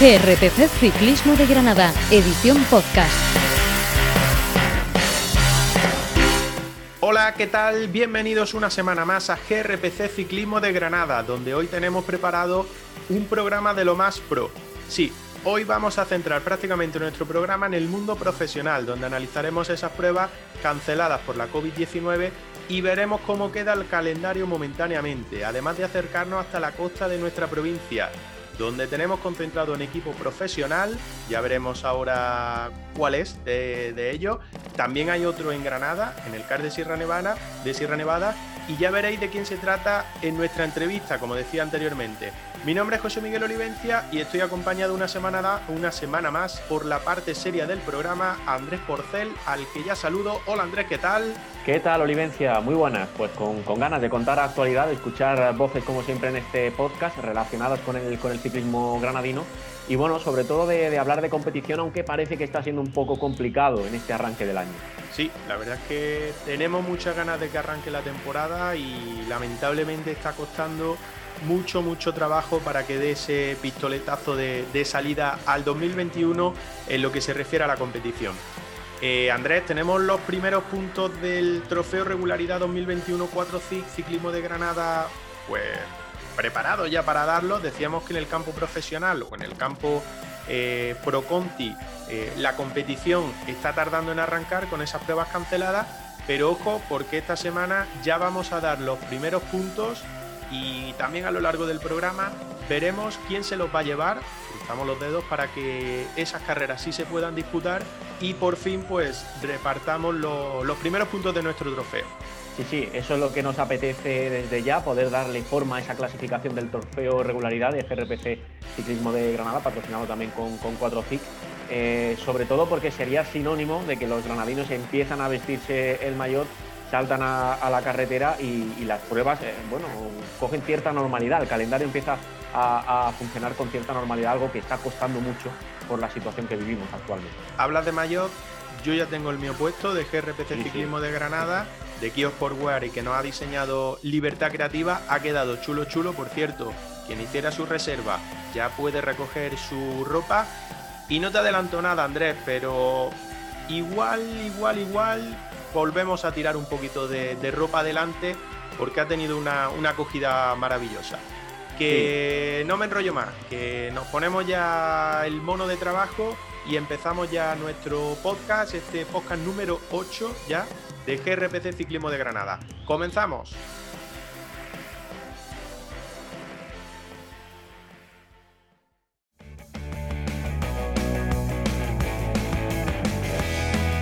GRPC Ciclismo de Granada, edición podcast. Hola, ¿qué tal? Bienvenidos una semana más a GRPC Ciclismo de Granada, donde hoy tenemos preparado un programa de lo más pro. Sí, hoy vamos a centrar prácticamente nuestro programa en el mundo profesional, donde analizaremos esas pruebas canceladas por la COVID-19 y veremos cómo queda el calendario momentáneamente, además de acercarnos hasta la costa de nuestra provincia, donde tenemos concentrado un equipo profesional, ya veremos ahora cuál es de, de ello. También hay otro en Granada, en el CAR de Sierra Nevada, de Sierra Nevada, y ya veréis de quién se trata en nuestra entrevista, como decía anteriormente. Mi nombre es José Miguel Olivencia y estoy acompañado una semana, una semana más por la parte seria del programa Andrés Porcel, al que ya saludo. Hola Andrés, ¿qué tal? ¿Qué tal Olivencia? Muy buenas, pues con, con ganas de contar actualidad, de escuchar voces como siempre en este podcast relacionadas con el, con el ciclismo granadino y bueno, sobre todo de, de hablar de competición, aunque parece que está siendo un poco complicado en este arranque del año. Sí, la verdad es que tenemos muchas ganas de que arranque la temporada y lamentablemente está costando mucho, mucho trabajo para que dé ese pistoletazo de, de salida al 2021 en lo que se refiere a la competición. Eh, Andrés, tenemos los primeros puntos del Trofeo Regularidad 2021 4 CIC Ciclismo de Granada, pues preparados ya para darlos. Decíamos que en el campo profesional o en el campo eh, eh, la competición está tardando en arrancar con esas pruebas canceladas, pero ojo porque esta semana ya vamos a dar los primeros puntos y también a lo largo del programa veremos quién se los va a llevar, cruzamos los dedos para que esas carreras sí se puedan disputar y por fin pues repartamos lo, los primeros puntos de nuestro trofeo. Sí, sí, eso es lo que nos apetece desde ya, poder darle forma a esa clasificación del trofeo regularidad de GRPC Ciclismo de Granada, patrocinado también con, con 4FIC. Eh, sobre todo porque sería sinónimo de que los granadinos empiezan a vestirse el mayor saltan a, a la carretera y, y las pruebas, eh, bueno, cogen cierta normalidad. El calendario empieza a, a, funcionar con cierta normalidad, algo que está costando mucho por la situación que vivimos actualmente. Hablas de mayor, yo ya tengo el mío puesto de GRPC sí, Ciclismo sí. de Granada, de Kios Sportwear y que nos ha diseñado Libertad Creativa. Ha quedado chulo, chulo. Por cierto, quien hiciera su reserva ya puede recoger su ropa. Y no te adelanto nada, Andrés, pero igual, igual, igual volvemos a tirar un poquito de, de ropa adelante porque ha tenido una, una acogida maravillosa. Que sí. no me enrollo más, que nos ponemos ya el mono de trabajo y empezamos ya nuestro podcast, este podcast número 8 ya de GRPC Ciclismo de Granada. ¡Comenzamos!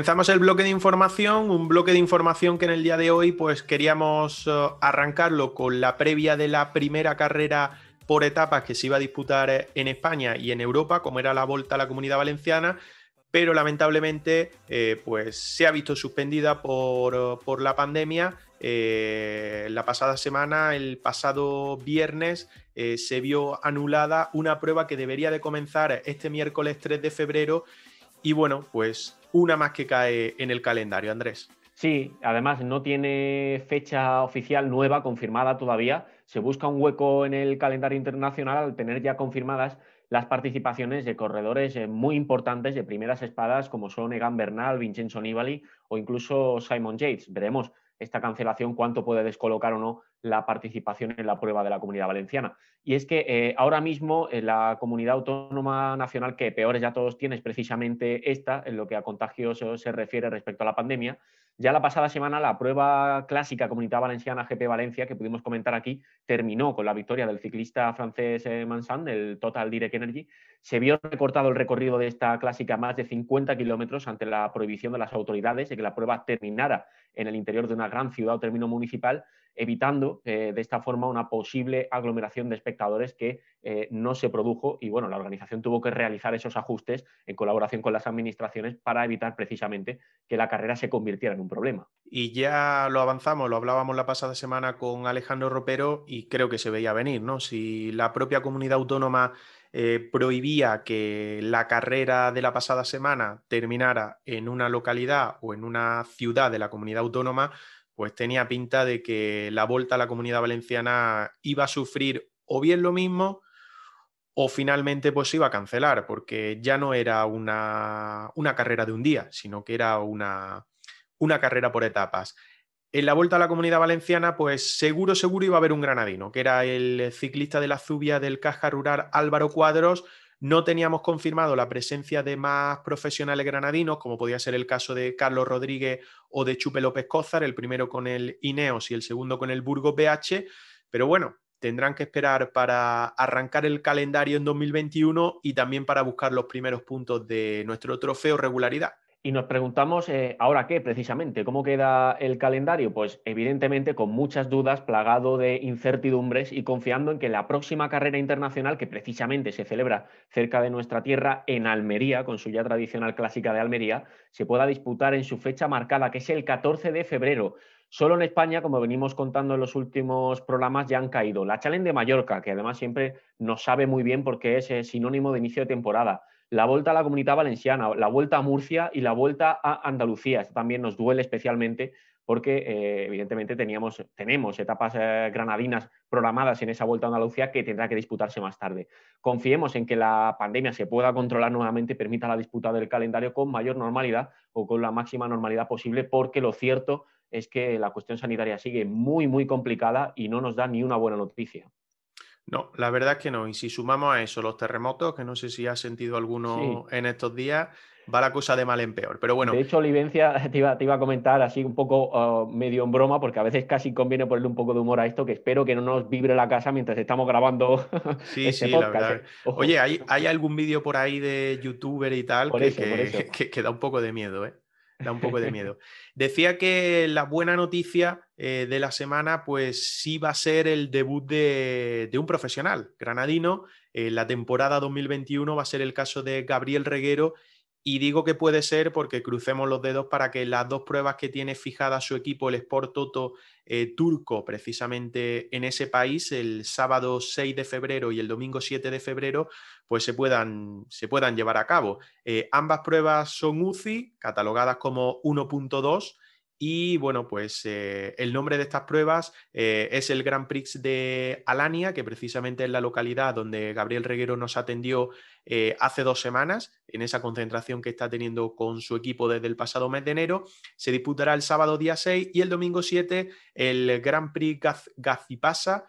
Comenzamos el bloque de información, un bloque de información que en el día de hoy pues queríamos uh, arrancarlo con la previa de la primera carrera por etapas que se iba a disputar en España y en Europa, como era la Volta a la Comunidad Valenciana, pero lamentablemente eh, pues se ha visto suspendida por, por la pandemia. Eh, la pasada semana, el pasado viernes, eh, se vio anulada una prueba que debería de comenzar este miércoles 3 de febrero y bueno, pues una más que cae en el calendario, Andrés. Sí, además no tiene fecha oficial nueva confirmada todavía. Se busca un hueco en el calendario internacional al tener ya confirmadas las participaciones de corredores eh, muy importantes de primeras espadas como son Egan Bernal, Vincenzo Nibali o incluso Simon Yates. Veremos esta cancelación cuánto puede descolocar o no la participación en la prueba de la comunidad valenciana. Y es que eh, ahora mismo la comunidad autónoma nacional que peores ya todos tiene es precisamente esta, en lo que a contagios se refiere respecto a la pandemia, Ya la pasada semana la prueba clásica Comunidad Valenciana GP Valencia, que pudimos comentar aquí, terminó con la victoria del ciclista francés eh, Mansan, del Total Direct Energy. Se vio recortado el recorrido de esta clásica más de 50 kilómetros ante la prohibición de las autoridades de que la prueba terminara en el interior de una gran ciudad o término municipal evitando eh, de esta forma una posible aglomeración de espectadores que eh, no se produjo y bueno, la organización tuvo que realizar esos ajustes en colaboración con las administraciones para evitar precisamente que la carrera se convirtiera en un problema. Y ya lo avanzamos, lo hablábamos la pasada semana con Alejandro Ropero y creo que se veía venir, ¿no? Si la propia comunidad autónoma eh, prohibía que la carrera de la pasada semana terminara en una localidad o en una ciudad de la comunidad autónoma, pues tenía pinta de que la vuelta a la comunidad valenciana iba a sufrir o bien lo mismo o finalmente pues iba a cancelar, porque ya no era una, una carrera de un día, sino que era una, una carrera por etapas. En la vuelta a la comunidad valenciana, pues seguro, seguro iba a haber un granadino, que era el ciclista de la Zubia del Caja Rural Álvaro Cuadros, no teníamos confirmado la presencia de más profesionales granadinos, como podía ser el caso de Carlos Rodríguez o de Chupe López Cózar, el primero con el Ineos y el segundo con el Burgos BH, pero bueno, tendrán que esperar para arrancar el calendario en 2021 y también para buscar los primeros puntos de nuestro trofeo regularidad. Y nos preguntamos, eh, ¿ahora qué precisamente? ¿Cómo queda el calendario? Pues evidentemente con muchas dudas, plagado de incertidumbres y confiando en que la próxima carrera internacional, que precisamente se celebra cerca de nuestra tierra, en Almería, con su ya tradicional clásica de Almería, se pueda disputar en su fecha marcada, que es el 14 de febrero. Solo en España, como venimos contando en los últimos programas, ya han caído. La Challenge de Mallorca, que además siempre nos sabe muy bien porque es eh, sinónimo de inicio de temporada la vuelta a la comunidad valenciana, la vuelta a Murcia y la vuelta a Andalucía. Esto también nos duele especialmente porque eh, evidentemente teníamos, tenemos etapas eh, granadinas programadas en esa vuelta a Andalucía que tendrá que disputarse más tarde. Confiemos en que la pandemia se pueda controlar nuevamente permita la disputa del calendario con mayor normalidad o con la máxima normalidad posible, porque lo cierto es que la cuestión sanitaria sigue muy, muy complicada y no nos da ni una buena noticia. No, la verdad es que no. Y si sumamos a eso los terremotos, que no sé si has sentido alguno en estos días, va la cosa de mal en peor. Pero bueno. De hecho, Olivencia te iba, te iba a comentar así un poco ah, medio en broma, porque a veces casi conviene ponerle un poco de humor a esto, que espero que no nos vibre la casa mientras estamos grabando. Sí, este sí, la verdad. ¿eh? Oye, ¿hay, ¿hay algún vídeo por ahí de youtuber y tal que, que da un poco de miedo, ¿eh? da un poco de miedo. Decía que la buena noticia eh, de la semana, pues sí va a ser el debut de, un profesional granadino. En la temporada 2021 va a ser el caso de Gabriel Reguero y digo que puede ser porque crucemos los dedos para que las dos pruebas que tiene fijada su equipo, el Sport Toto eh, turco, precisamente en ese país, el sábado 6 de febrero y el domingo 7 de febrero, pues se puedan, se puedan llevar a cabo. Eh, ambas pruebas son UCI, catalogadas como 1.2 y bueno, pues eh, el nombre de estas pruebas eh, es el Grand Prix de Alania, que precisamente es la localidad donde Gabriel Reguero nos atendió eh, hace dos semanas, en esa concentración que está teniendo con su equipo desde el pasado mes de enero. Se disputará el sábado día 6 y el domingo 7 el Grand Prix Gazipasa.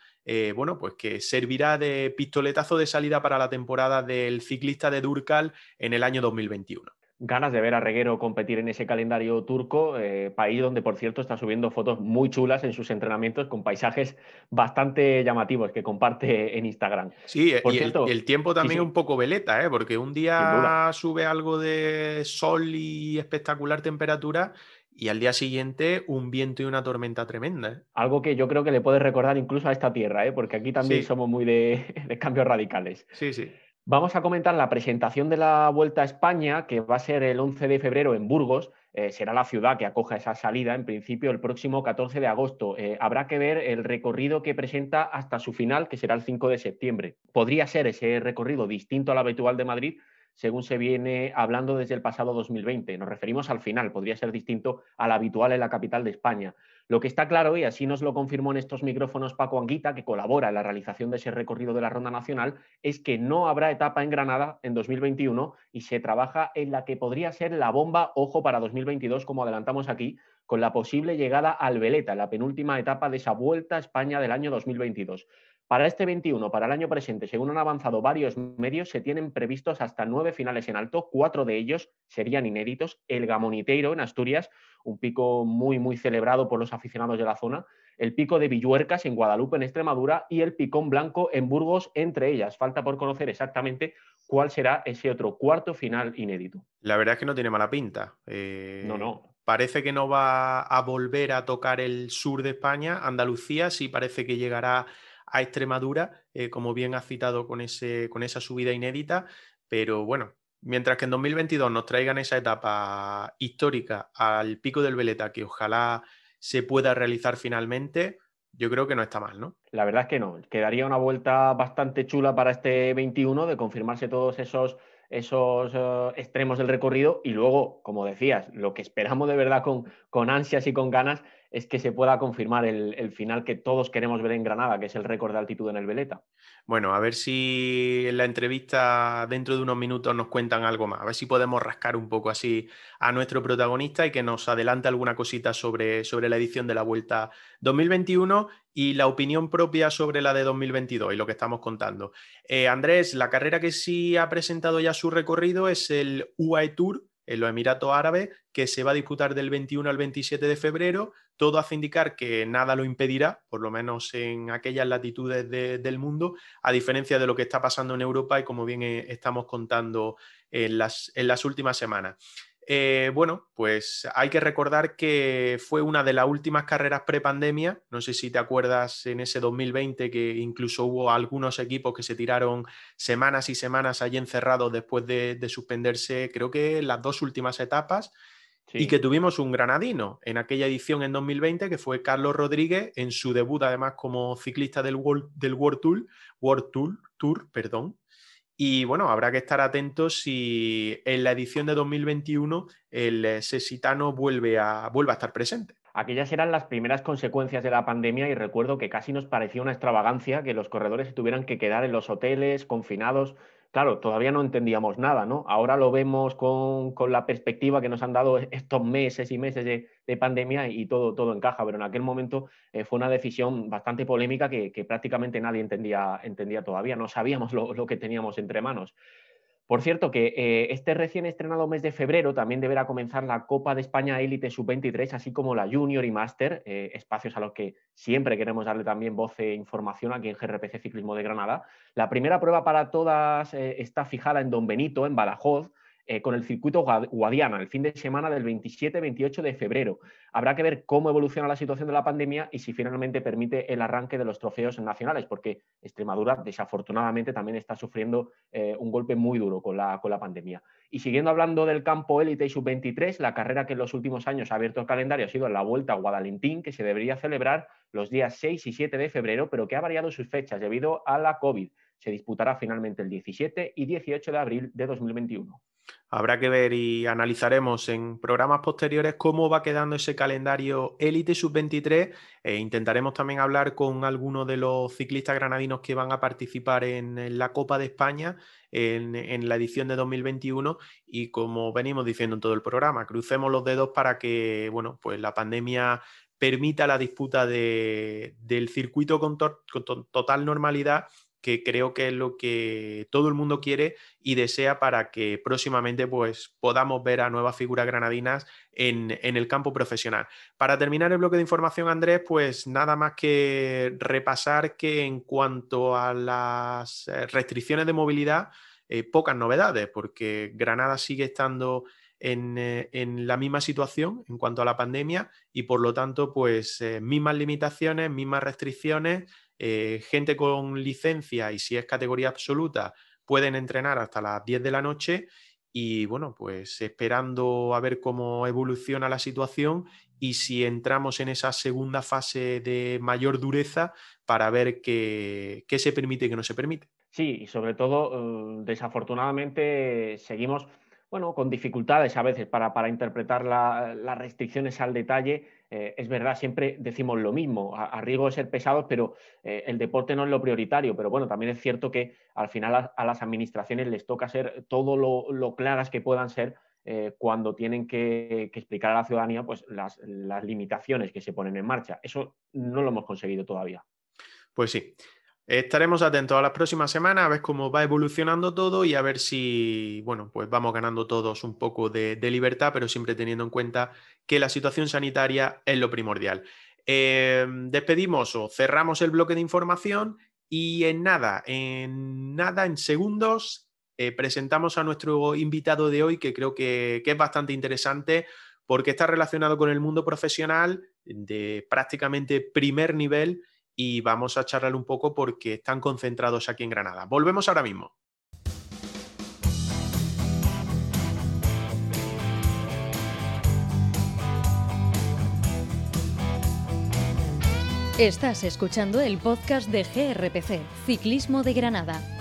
bueno, pues que servirá de pistoletazo de salida para la temporada del ciclista de Durcal en el año 2021 ganas de ver a Reguero competir en ese calendario turco, eh, país donde, por cierto, está subiendo fotos muy chulas en sus entrenamientos con paisajes bastante llamativos que comparte en Instagram. Sí, y, el, tiempo también un poco veleta, ¿eh? porque un día sube algo de sol y espectacular temperatura y al día siguiente un viento y una tormenta tremenda. ¿eh? Algo que yo creo que le puede recordar incluso a esta tierra, ¿eh? porque aquí también somos muy de, de cambios radicales. Sí, sí. Vamos a comentar la presentación de la Vuelta a España, que va a ser el 11 de febrero en Burgos. Eh, será la ciudad que acoja esa salida, en principio, el próximo 14 de agosto. Eh, habrá que ver el recorrido que presenta hasta su final, que será el 5 de septiembre. Podría ser ese recorrido distinto al habitual de Madrid, según se viene hablando desde el pasado 2020. Nos referimos al final, podría ser distinto al habitual en la capital de España. Lo que está claro, y así nos lo confirmó en estos micrófonos Paco Anguita, que colabora en la realización de ese recorrido de la Ronda Nacional, es que no habrá etapa en Granada en 2021 y se trabaja en la que podría ser la bomba, ojo, para 2022, como adelantamos aquí, con la posible llegada al Veleta, la penúltima etapa de esa Vuelta a España del año 2022. Para este 21, para el año presente, según han avanzado varios medios, se tienen previstos hasta nueve finales en alto, cuatro de ellos serían inéditos. El Gamoniteiro en Asturias, un pico muy, muy celebrado por los aficionados de la zona, el pico de Villuercas en Guadalupe, en Extremadura, y el Picón Blanco en Burgos, entre ellas. Falta por conocer exactamente cuál será ese otro cuarto final inédito. La verdad es que no tiene mala pinta. Eh, no, no. Parece que no va a volver a tocar el sur de España. Andalucía sí parece que llegará a Extremadura, eh, como bien ha citado con, ese, con esa subida inédita, pero bueno, mientras que en 2022 nos traigan esa etapa histórica al pico del Veleta, que ojalá se pueda realizar finalmente, yo creo que no está mal, ¿no? La verdad es que no. Quedaría una vuelta bastante chula para este 21 de confirmarse todos esos, esos eh, extremos del recorrido y luego, como decías, lo que esperamos de verdad con, con ansias y con ganas es que se pueda confirmar el, final que todos queremos ver en Granada, que es el récord de altitud en el Veleta. Bueno, a ver si en la entrevista dentro de unos minutos nos cuentan algo más, a ver si podemos rascar un poco así a nuestro protagonista y que nos adelante alguna cosita sobre, sobre la edición de la Vuelta 2021 y la opinión propia sobre la de 2022 y lo que estamos contando. Eh, Andrés, la carrera que sí ha presentado ya su recorrido es el UAE Tour en los Emiratos Árabes, que se va a disputar del 21 al 27 de febrero. Todo hace indicar que nada lo impedirá, por lo menos en aquellas latitudes del mundo, a diferencia de lo que está pasando en Europa y como bien eh, estamos contando en las, en las últimas semanas. Eh, bueno, pues hay que recordar que fue una de las últimas carreras pre-pandemia. No sé si te acuerdas en ese 2020 que incluso hubo algunos equipos que se tiraron semanas y semanas allí encerrados después de, suspenderse, creo que las dos últimas etapas. Y que tuvimos un granadino en aquella edición en 2020, que fue Carlos Rodríguez, en su debut además como ciclista del World, del World Tour, World Tour, Tour perdón, y bueno, habrá que estar atentos si en la edición de 2021 el sesitano vuelve a, vuelve a estar presente. Aquellas eran las primeras consecuencias de la pandemia y recuerdo que casi nos parecía una extravagancia que los corredores se tuvieran que quedar en los hoteles, confinados, claro, todavía no entendíamos nada, ¿no? Ahora lo vemos con, la perspectiva que nos han dado estos meses y meses de, pandemia y todo, todo encaja, pero en aquel momento eh, fue una decisión bastante polémica que, prácticamente nadie entendía, entendía todavía, no sabíamos lo que teníamos entre manos. Por cierto, que eh, este recién estrenado mes de febrero también deberá comenzar la Copa de España Élite Sub-23, así como la Junior y Master, eh, espacios a los que siempre queremos darle también voz e información aquí en GRPC Ciclismo de Granada. La primera prueba para todas eh, está fijada en Don Benito, en Badajoz, eh, con el circuito Guadiana, el fin de semana del 27-28 de febrero. Habrá que ver cómo evoluciona la situación de la pandemia y si finalmente permite el arranque de los trofeos nacionales, porque Extremadura desafortunadamente también está sufriendo eh, un golpe muy duro con la, con la pandemia. Y siguiendo hablando del campo élite y sub-23, la carrera que en los últimos años ha abierto el calendario ha sido la Vuelta a Guadalentín, que se debería celebrar los días 6 y 7 de febrero, pero que ha variado sus fechas debido a la COVID. Se disputará finalmente el 17 y 18 de abril de 2021. Habrá que ver y analizaremos en programas posteriores cómo va quedando ese calendario élite sub-23 e intentaremos también hablar con algunos de los ciclistas granadinos que van a participar en, la Copa de España en, la edición de 2021 y como venimos diciendo en todo el programa, crucemos los dedos para que bueno, pues la pandemia permita la disputa del circuito con total normalidad que creo que es lo que todo el mundo quiere y desea para que próximamente pues, podamos ver a nuevas figuras granadinas en, el campo profesional. Para terminar el bloque de información, Andrés, pues nada más que repasar que en cuanto a las eh, restricciones de movilidad, eh, pocas novedades, porque Granada sigue estando en, eh, en, la misma situación en cuanto a la pandemia y por lo tanto, pues mismas limitaciones, mismas restricciones eh, gente con licencia y si es categoría absoluta pueden entrenar hasta las 10 de la noche y bueno, pues esperando a ver cómo evoluciona la situación y si entramos en esa segunda fase de mayor dureza para ver qué, se permite y qué no se permite. Sí, y sobre todo, eh, desafortunadamente, seguimos bueno, con dificultades a veces para, para interpretar las restricciones al detalle. Eh, es verdad, siempre decimos lo mismo, a, riesgo de ser pesados, pero eh, el deporte no es lo prioritario. Pero bueno, también es cierto que al final a, las administraciones les toca ser todo lo, claras que puedan ser eh, cuando tienen que, explicar a la ciudadanía pues, las, las limitaciones que se ponen en marcha. Eso no lo hemos conseguido todavía. Pues sí. Estaremos atentos a las próximas semanas a ver cómo va evolucionando todo y a ver si, bueno, pues vamos ganando todos un poco de, libertad, pero siempre teniendo en cuenta que la situación sanitaria es lo primordial. Eh, despedimos o cerramos el bloque de información y en nada, en nada, en segundos, eh, presentamos a nuestro invitado de hoy que creo que, que es bastante interesante porque está relacionado con el mundo profesional de prácticamente primer nivel y vamos a charlar un poco porque están concentrados aquí en Granada. Volvemos ahora mismo. Estás escuchando el podcast de GRPC, Ciclismo de Granada.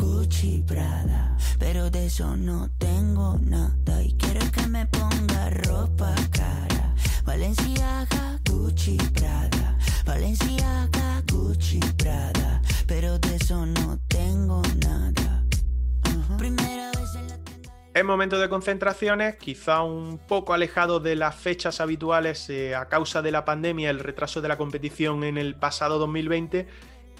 Gucci. Pero de eso no tengo nada. Y quiere que me ponga ropa cara. Valenciaga, Gucci, Prada. Valenciaga, Gucci, Prada. Pero de eso no tengo nada. Primera en momentos de concentraciones, quizá un poco alejado de las fechas habituales eh, a causa de la pandemia, el retraso de la competición en el pasado 2020.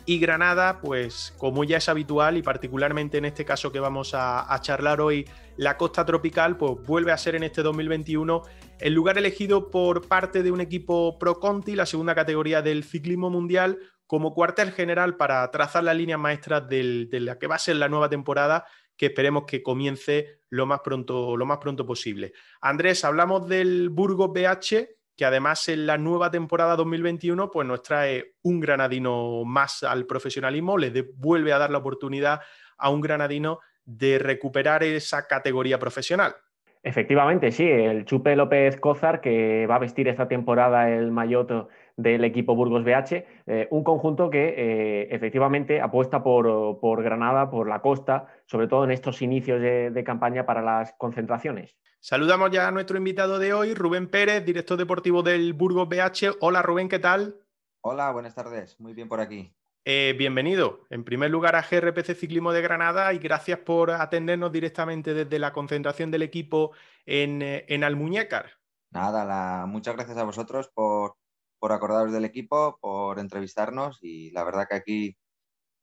Y Granada, pues como ya es habitual y particularmente en este caso que vamos a, charlar hoy, la costa tropical, pues vuelve a ser en este 2021 el lugar elegido por parte de un equipo Pro Conti, la segunda categoría del ciclismo mundial, como cuartel general para trazar las líneas maestras de la que va a ser la nueva temporada que esperemos que comience lo más pronto, lo más pronto posible. Andrés, hablamos del Burgos BH, que además en la nueva temporada 2021 pues nos trae un granadino más al profesionalismo, le vuelve a dar la oportunidad a un granadino de recuperar esa categoría profesional. Efectivamente, sí, el Chupe López Cózar, que va a vestir esta temporada el maillot del equipo Burgos BH, eh, un conjunto que eh, efectivamente apuesta por, Granada, por la costa, sobre todo en estos inicios de, campaña para las concentraciones. Saludamos ya a nuestro invitado de hoy, Rubén Pérez, director deportivo del Burgos BH. Hola Rubén, ¿qué tal? Hola, buenas tardes, muy bien por aquí. Eh, bienvenido, en primer lugar a GRPC Ciclismo de Granada y gracias por atendernos directamente desde la concentración del equipo en, en Almuñécar. Nada, muchas gracias a vosotros por, por acordaros del equipo, por entrevistarnos y la verdad que aquí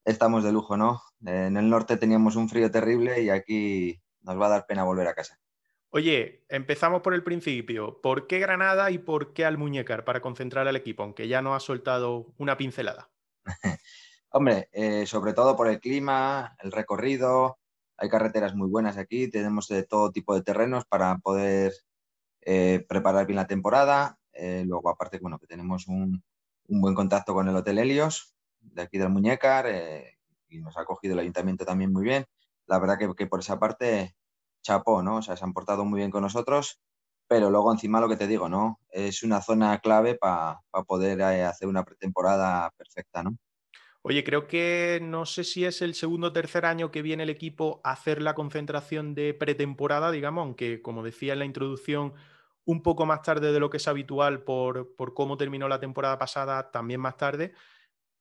estamos de lujo, ¿no? En el norte teníamos un frío terrible y aquí nos va a dar pena volver a casa. Oye, empezamos por el principio. ¿Por qué Granada y por qué Almuñécar para concentrar al equipo, aunque ya nos ha soltado una pincelada? Hombre, eh, sobre todo por el clima, el recorrido, hay carreteras muy buenas aquí, tenemos de todo tipo de terrenos para poder eh, preparar bien la temporada. Eh, luego, aparte, bueno, que tenemos un, buen contacto con el Hotel Helios, de aquí del Muñecar, eh, y nos ha acogido el ayuntamiento también muy bien. La verdad que, por esa parte, chapó, ¿no? O sea, se han portado muy bien con nosotros, pero luego encima lo que te digo, ¿no? Es una zona clave para poder eh, hacer una pretemporada perfecta, ¿no? Oye, creo que no sé si es el segundo o tercer año que viene el equipo a hacer la concentración de pretemporada, digamos, aunque como decía en la introducción, un poco más tarde de lo que es habitual por, cómo terminó la temporada pasada, también más tarde.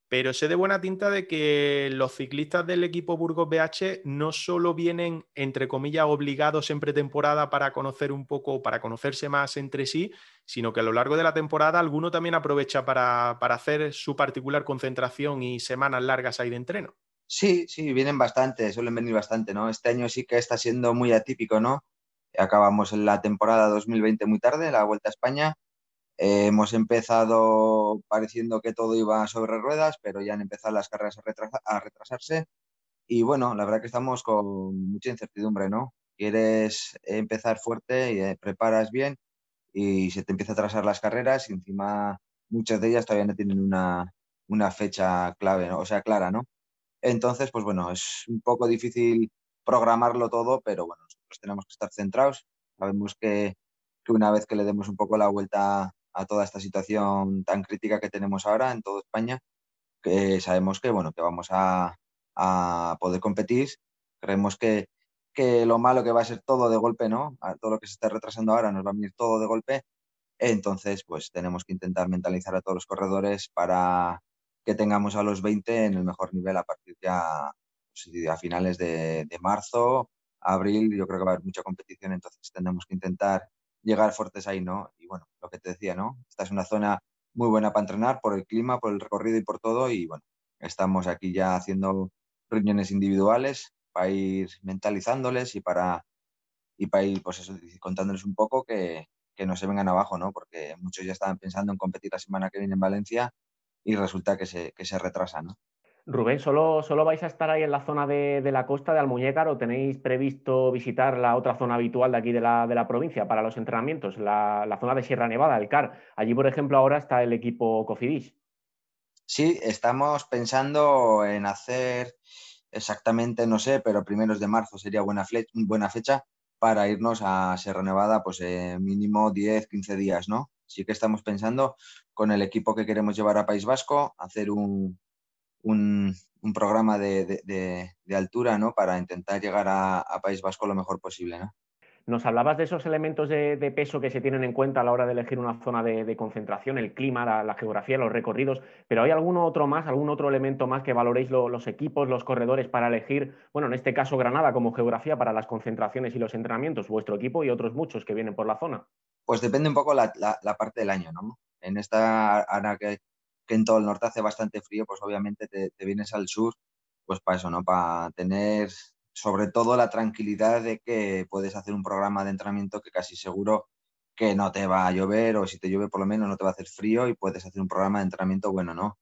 Pero sé de buena tinta de que los ciclistas del equipo Burgos BH no solo vienen, entre comillas, obligados en pretemporada para conocer un poco, para conocerse más entre sí, sino que a lo largo de la temporada alguno también aprovecha para, para hacer su particular concentración y semanas largas ahí de entreno. Sí, sí, vienen bastante, suelen venir bastante, ¿no? Este año sí que está siendo muy atípico, ¿no? Acabamos la temporada 2020 muy tarde, la Vuelta a España. Eh, hemos empezado pareciendo que todo iba sobre ruedas, pero ya han empezado las carreras a, retrasarse. Y bueno, la verdad que estamos con mucha incertidumbre, ¿no? Quieres empezar fuerte y eh, preparas bien y se te empieza a atrasar las carreras y encima muchas de ellas todavía no tienen una, una fecha clave, o sea, clara, ¿no? Entonces, pues bueno, es un poco difícil programarlo todo, pero bueno, nosotros tenemos que estar centrados. Sabemos que, que una vez que le demos un poco la vuelta a toda esta situación tan crítica que tenemos ahora en toda España, que sabemos que, bueno, que vamos a, poder competir. Creemos que, que, lo malo que va a ser todo de golpe, ¿no? todo lo que se está retrasando ahora nos va a venir todo de golpe. Entonces, pues tenemos que intentar mentalizar a todos los corredores para que tengamos a los 20 en el mejor nivel a partir ya pues, a finales de, de marzo, abril. Yo creo que va a haber mucha competición, entonces tenemos que intentar llegar fuertes ahí, ¿no? Y bueno, lo que te decía, ¿no? Esta es una zona muy buena para entrenar por el clima, por el recorrido y por todo. Y bueno, estamos aquí ya haciendo reuniones individuales para ir mentalizándoles y para, y para ir, pues eso, contándoles un poco que, que no se vengan abajo, ¿no? Porque muchos ya estaban pensando en competir la semana que viene en Valencia y resulta que se, que se retrasa, ¿no? Rubén, ¿solo, ¿solo vais a estar ahí en la zona de, de, la costa de Almuñécar o tenéis previsto visitar la otra zona habitual de aquí de la, de la provincia para los entrenamientos, la, la, zona de Sierra Nevada, el CAR? Allí, por ejemplo, ahora está el equipo Cofidis. Sí, estamos pensando en hacer exactamente, no sé, pero primeros de marzo sería buena, buena fecha para irnos a Sierra Nevada, pues eh, mínimo 10, 15 días, ¿no? Sí que estamos pensando con el equipo que queremos llevar a País Vasco, hacer un, un, un programa de, de, de, altura ¿no? para intentar llegar a, a, País Vasco lo mejor posible. ¿no? Nos hablabas de esos elementos de, peso que se tienen en cuenta a la hora de elegir una zona de, concentración, el clima, la, la, geografía, los recorridos, pero ¿hay algún otro más, algún otro elemento más que valoréis lo, los equipos, los corredores para elegir, bueno, en este caso Granada como geografía para las concentraciones y los entrenamientos, vuestro equipo y otros muchos que vienen por la zona? Pues depende un poco la, la, la parte del año, ¿no? En esta, ahora que que en todo el norte hace bastante frío, pues obviamente te, vienes al sur, pues para eso, ¿no? Para tener sobre todo la tranquilidad de que puedes hacer un programa de entrenamiento que casi seguro que no te va a llover o si te llueve por lo menos no te va a hacer frío y puedes hacer un programa de entrenamiento bueno, ¿no?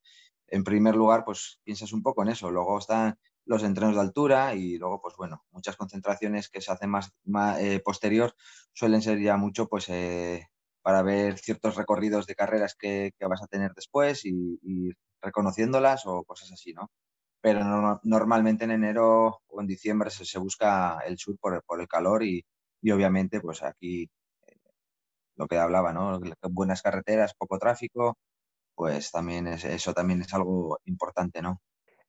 En primer lugar, pues piensas un poco en eso. Luego están los entrenos de altura y luego, pues bueno, muchas concentraciones que se hacen más, más eh, posterior suelen ser ya mucho, pues eh, para ver ciertos recorridos de carreras que, que vas a tener después y, y, reconociéndolas o cosas así, ¿no? Pero no, normalmente en enero o en diciembre se, se busca el sur por, por el calor y, y, obviamente pues aquí eh, lo que hablaba, ¿no? Buenas carreteras, poco tráfico, pues también es, eso también es algo importante, ¿no?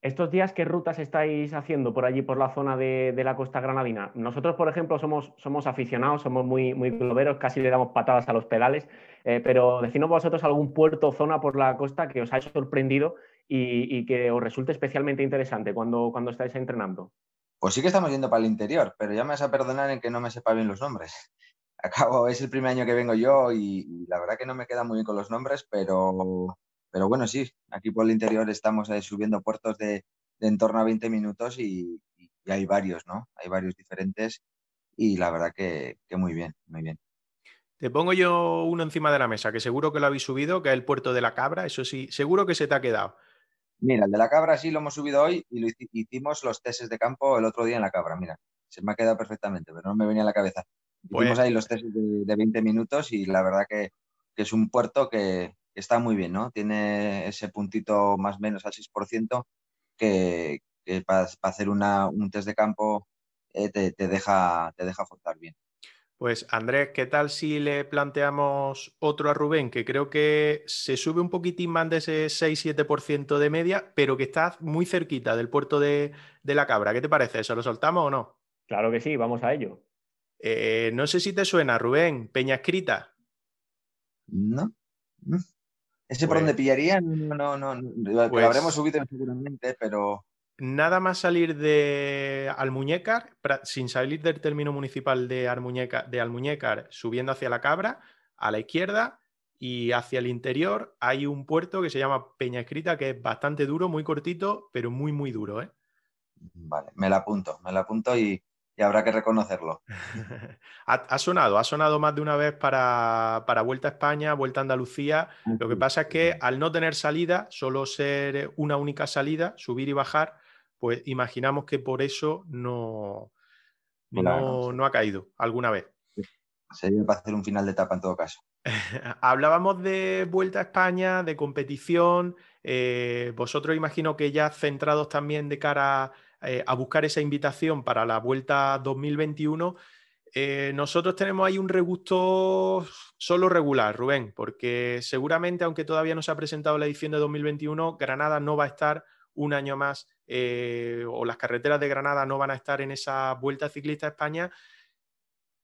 Estos días, ¿qué rutas estáis haciendo por allí, por la zona de, la costa granadina? Nosotros, por ejemplo, somos, aficionados, somos muy, muy globeros, casi le damos patadas a los pedales, eh, pero decidnos vosotros algún puerto o zona por la costa que os haya sorprendido y, y, que os resulte especialmente interesante cuando, cuando estáis entrenando. Pues sí que estamos yendo para el interior, pero ya me vas a perdonar en que no me sepa bien los nombres. Acabo, es el primer año que vengo yo y, y la verdad que no me queda muy bien con los nombres, pero pero bueno, sí, aquí por el interior estamos eh, subiendo puertos de, de, en torno a 20 minutos y, y, hay varios, ¿no? Hay varios diferentes y la verdad que, que, muy bien, muy bien. Te pongo yo uno encima de la mesa, que seguro que lo habéis subido, que es el puerto de la Cabra, eso sí, seguro que se te ha quedado. Mira, el de la Cabra sí lo hemos subido hoy y lo hicimos los tests de campo el otro día en la Cabra, mira, se me ha quedado perfectamente, pero no me venía a la cabeza. Pues... Hicimos ahí los tests de, de 20 minutos y la verdad que, que es un puerto que, está muy bien, ¿no? Tiene ese puntito más o menos al 6% que, que para, para, hacer una, un test de campo eh, te, te, deja, te deja forzar bien. Pues Andrés, ¿qué tal si le planteamos otro a Rubén? Que creo que se sube un poquitín más de ese 6-7% de media, pero que está muy cerquita del puerto de, de, la cabra. ¿Qué te parece? ¿Se lo soltamos o no? Claro que sí, vamos a ello. Eh, no sé si te suena, Rubén, Peña Escrita. No. ¿Ese pues, por dónde pillaría? No, no, no. no. Pues, lo habremos subido seguramente, pero. Nada más salir de Almuñécar, sin salir del término municipal de Almuñécar, de Almuñécar, subiendo hacia la Cabra, a la izquierda y hacia el interior hay un puerto que se llama Peña Escrita, que es bastante duro, muy cortito, pero muy, muy duro. ¿eh? Vale, me la apunto, me la apunto y, y habrá que reconocerlo. ha, ha, sonado, ha sonado más de una vez para, para, Vuelta a España, Vuelta a Andalucía. Lo que pasa es que al no tener salida, solo ser una única salida, subir y bajar, pues imaginamos que por eso no, no, no ha caído alguna vez. Sería para hacer un final de etapa en todo caso. Hablábamos de Vuelta a España, de competición. Eh, vosotros imagino que ya centrados también de cara eh, a buscar esa invitación para la Vuelta 2021. Eh, nosotros tenemos ahí un regusto solo regular, Rubén, porque seguramente, aunque todavía no se ha presentado la edición de 2021, Granada no va a estar un año más, o las carreteras de Granada no van a estar en esa Vuelta Ciclista a España,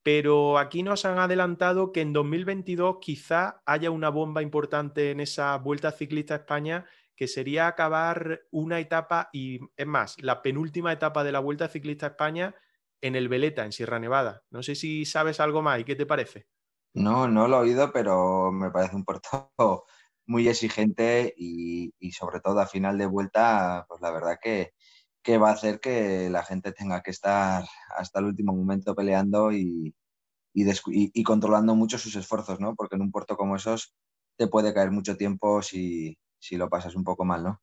pero aquí nos han adelantado que en 2022 quizá haya una bomba importante en esa Vuelta Ciclista a España, que sería acabar una etapa y, es más, la penúltima etapa de la Vuelta Ciclista a España en el Veleta, en Sierra Nevada. No sé si sabes algo más y qué te parece. No, no lo he oído, pero me parece un puerto muy exigente y, sobre todo a final de vuelta, pues la verdad que, que va a hacer que la gente tenga que estar hasta el último momento peleando y, y, controlando mucho sus esfuerzos, ¿no? Porque en un puerto como esos te puede caer mucho tiempo si, si lo pasas un poco mal, ¿no?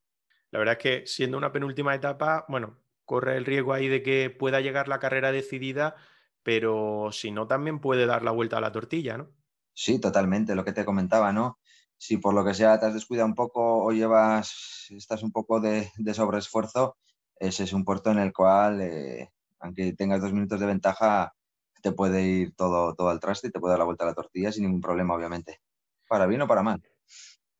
La verdad es que siendo una penúltima etapa, bueno, corre el riesgo ahí de que pueda llegar la carrera decidida, pero si no, también puede dar la vuelta a la tortilla, ¿no? Sí, totalmente, lo que te comentaba, ¿no? Si por lo que sea te has descuidado un poco o llevas, estás un poco de, de sobreesfuerzo, ese es un puerto en el cual, eh, aunque tengas dos minutos de ventaja, te puede ir todo, todo al traste y te puede dar la vuelta a la tortilla sin ningún problema, obviamente. Para bien o para mal.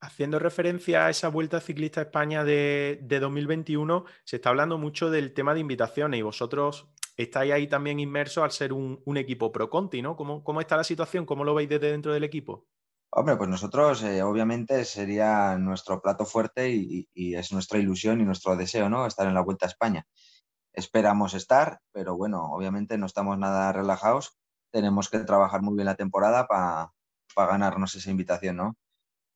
Haciendo referencia a esa Vuelta Ciclista España de, 2021, se está hablando mucho del tema de invitaciones y vosotros estáis ahí también inmersos al ser un, equipo pro Conti, ¿no? ¿Cómo, ¿Cómo, está la situación? ¿Cómo lo veis desde dentro del equipo? Hombre, pues nosotros eh, obviamente sería nuestro plato fuerte y, es nuestra ilusión y nuestro deseo, ¿no? Estar en la Vuelta a España esperamos estar, pero bueno, obviamente no estamos nada relajados. Tenemos que trabajar muy bien la temporada para ganarnos esa invitación, ¿no?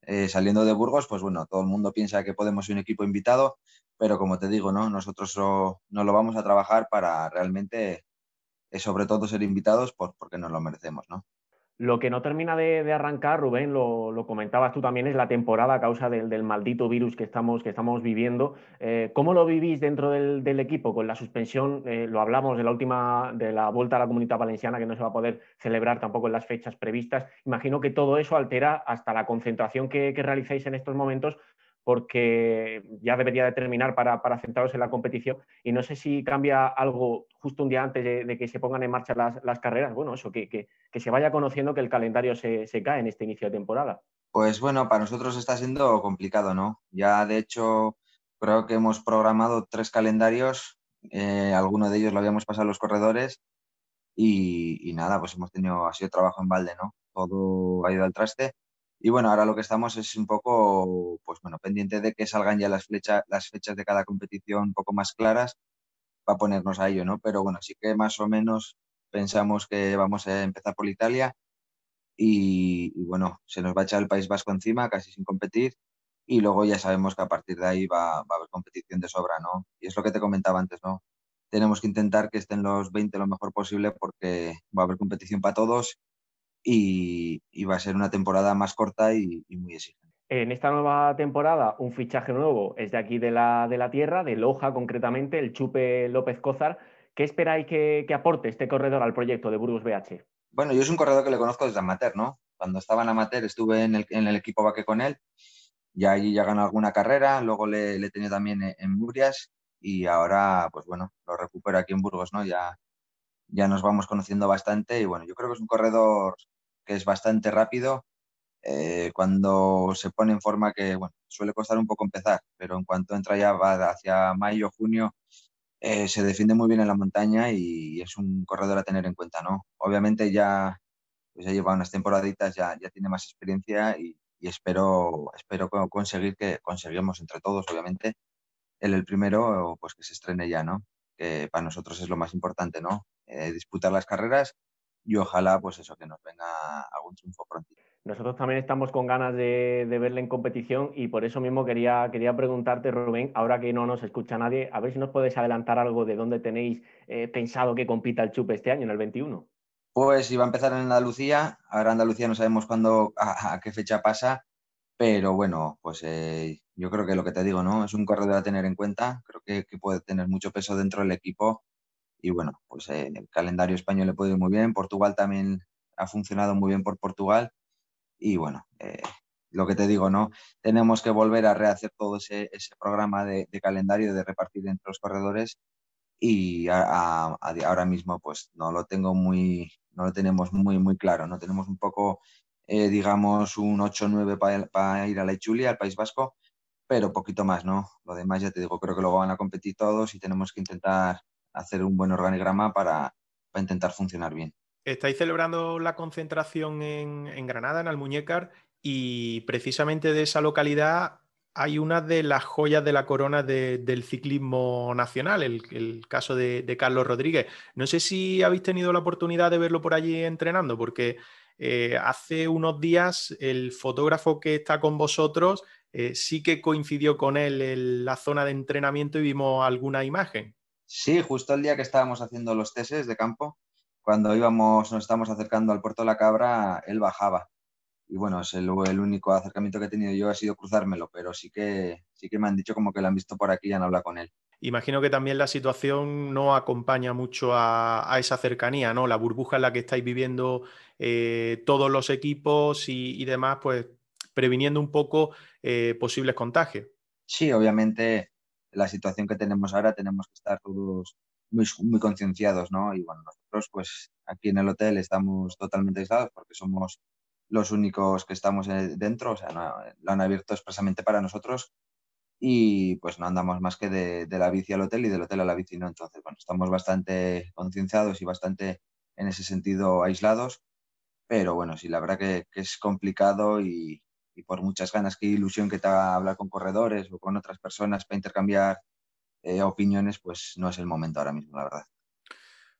Eh, saliendo de Burgos, pues bueno, todo el mundo piensa que podemos ser un equipo invitado, pero como te digo, ¿no? Nosotros no, lo vamos a trabajar para realmente, eh, sobre todo, ser invitados porque nos lo merecemos, ¿no? Lo que no termina de, arrancar, Rubén, lo, comentabas tú también, es la temporada a causa del, maldito virus que estamos, viviendo. Eh, ¿Cómo lo vivís dentro del, equipo? Con la suspensión, eh, lo hablamos de la última, de la vuelta a la comunidad valenciana, que no se va a poder celebrar tampoco en las fechas previstas. Imagino que todo eso altera hasta la concentración que realizáis en estos momentos, porque ya debería de terminar para, para, centraros en la competición. Y no sé si cambia algo justo un día antes de, que se pongan en marcha las, carreras. Bueno, eso, que, que, se vaya conociendo que el calendario se, cae en este inicio de temporada. Pues bueno, para nosotros está siendo complicado, ¿no? Ya de hecho creo que hemos programado tres calendarios, eh, alguno de ellos lo habíamos pasado a los corredores y, y nada, pues hemos tenido, ha sido trabajo en balde, ¿no? Todo ha ido al traste y bueno, ahora lo que estamos es un poco, pues bueno, pendiente de que salgan ya las, las fechas de cada competición un poco más claras para ponernos a ello, ¿no? Pero bueno, sí que más o menos pensamos que vamos a empezar por Italia y, bueno, se nos va a echar el País Vasco encima, casi sin competir, y luego ya sabemos que a partir de ahí va, va a haber competición de sobra, ¿no? Y es lo que te comentaba antes, ¿no? Tenemos que intentar que estén los 20 lo mejor posible porque va a haber competición para todos y, va a ser una temporada más corta y, muy exigente. En esta nueva temporada, un fichaje nuevo es de aquí de la, de la tierra, de Loja concretamente, el Chupe López Cózar. ¿Qué esperáis que, aporte este corredor al proyecto de Burgos BH? Bueno, yo es un corredor que le conozco desde amateur, ¿no? Cuando estaba en amateur estuve en el, en el equipo Baque con él, ya allí ya ganó alguna carrera, luego le, tenido también en, Murias y ahora, pues bueno, lo recupero aquí en Burgos, ¿no? Ya, ya nos vamos conociendo bastante y bueno, yo creo que es un corredor que es bastante rápido. Eh, cuando se pone en forma que, suele costar un poco empezar, pero en cuanto entra ya va hacia mayo, junio, eh, se defiende muy bien en la montaña y, es un corredor a tener en cuenta, ¿no? Obviamente ya, pues ya lleva unas temporaditas, ya, ya tiene más experiencia y, espero, espero conseguir que conseguimos entre todos, obviamente, él el primero, pues que se estrene ya, ¿no? Que para nosotros es lo más importante, ¿no? Eh, disputar las carreras y ojalá, pues eso, que nos venga algún triunfo pronto. Nosotros también estamos con ganas de, verle en competición y por eso mismo quería, quería preguntarte, Rubén, ahora que no nos escucha nadie, a ver si nos puedes adelantar algo de dónde tenéis eh, pensado que compita el Chupe este año, en el 21. Pues iba a empezar en Andalucía, ahora Andalucía no sabemos cuándo, a, qué fecha pasa, pero bueno, pues eh, yo creo que lo que te digo, ¿no? Es un corredor a tener en cuenta, creo que, que puede tener mucho peso dentro del equipo y bueno, pues eh, el calendario español le puede ir muy bien. Portugal también ha funcionado muy bien por Portugal. Y bueno, eh, lo que te digo, ¿no? Tenemos que volver a rehacer todo ese, programa de, calendario de repartir entre los corredores y ahora mismo pues no lo tengo muy, no lo tenemos muy, muy claro, no tenemos un poco, eh, digamos, un 8-9 para ir a la Ichulia, al País Vasco, pero poquito más, ¿no? Lo demás ya te digo, creo que lo van a competir todos y tenemos que intentar hacer un buen organigrama para, intentar funcionar bien. Estáis celebrando la concentración en, Granada, en Almuñécar, y precisamente de esa localidad hay una de las joyas de la corona del ciclismo nacional, el, caso de, Carlos Rodríguez. No sé si habéis tenido la oportunidad de verlo por allí entrenando, porque eh, hace unos días el fotógrafo que está con vosotros eh, sí que coincidió con él en la zona de entrenamiento y vimos alguna imagen. Sí, justo el día que estábamos haciendo los teses de campo, cuando íbamos, nos estábamos acercando al puerto de la Cabra, él bajaba y bueno, es el, único acercamiento que he tenido yo ha sido cruzármelo, pero sí que, sí que me han dicho como que lo han visto por aquí y han hablado con él. Imagino que también la situación no acompaña mucho a, esa cercanía, ¿no? La burbuja en la que estáis viviendo eh, todos los equipos y, demás, pues previniendo un poco eh, posibles contagios. Sí, obviamente la situación que tenemos ahora tenemos que estar todos muy, muy concienciados, ¿no? Y bueno, nosotros pues aquí en el hotel estamos totalmente aislados porque somos los únicos que estamos eh, dentro, o sea, lo han abierto expresamente para nosotros y pues no andamos más que de, la bici al hotel y del hotel a la bici, ¿no? Entonces, bueno, estamos bastante concienciados y bastante en ese sentido aislados, pero bueno, sí, la verdad que, es complicado y, por muchas ganas, que ilusión que te haga hablar con corredores o con otras personas para intercambiar eh, opiniones, pues no es el momento ahora mismo, la verdad.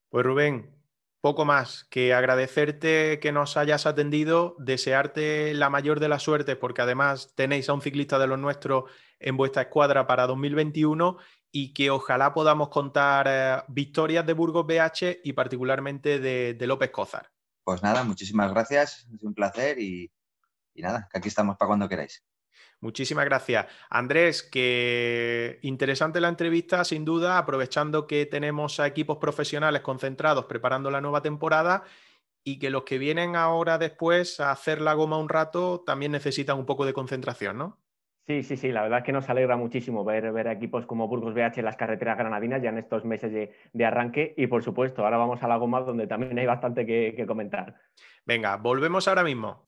Pues Rubén, poco más que agradecerte que nos hayas atendido, desearte la mayor de las suertes, porque además tenéis a un ciclista de los nuestros en vuestra escuadra para 2021 y que ojalá podamos contar eh, victorias de Burgos BH y particularmente de, López Cózar. Pues nada, muchísimas gracias, es un placer y, y nada, que aquí estamos para cuando queráis. Muchísimas gracias. Andrés, que interesante la entrevista, sin duda, aprovechando que tenemos a equipos profesionales concentrados preparando la nueva temporada y que los que vienen ahora después a hacer la goma un rato también necesitan un poco de concentración, ¿no? Sí, sí, sí, la verdad es que nos alegra muchísimo ver, ver equipos como Burgos BH en las carreteras granadinas ya en estos meses de, arranque y por supuesto, ahora vamos a la goma donde también hay bastante que comentar. Venga, volvemos ahora mismo.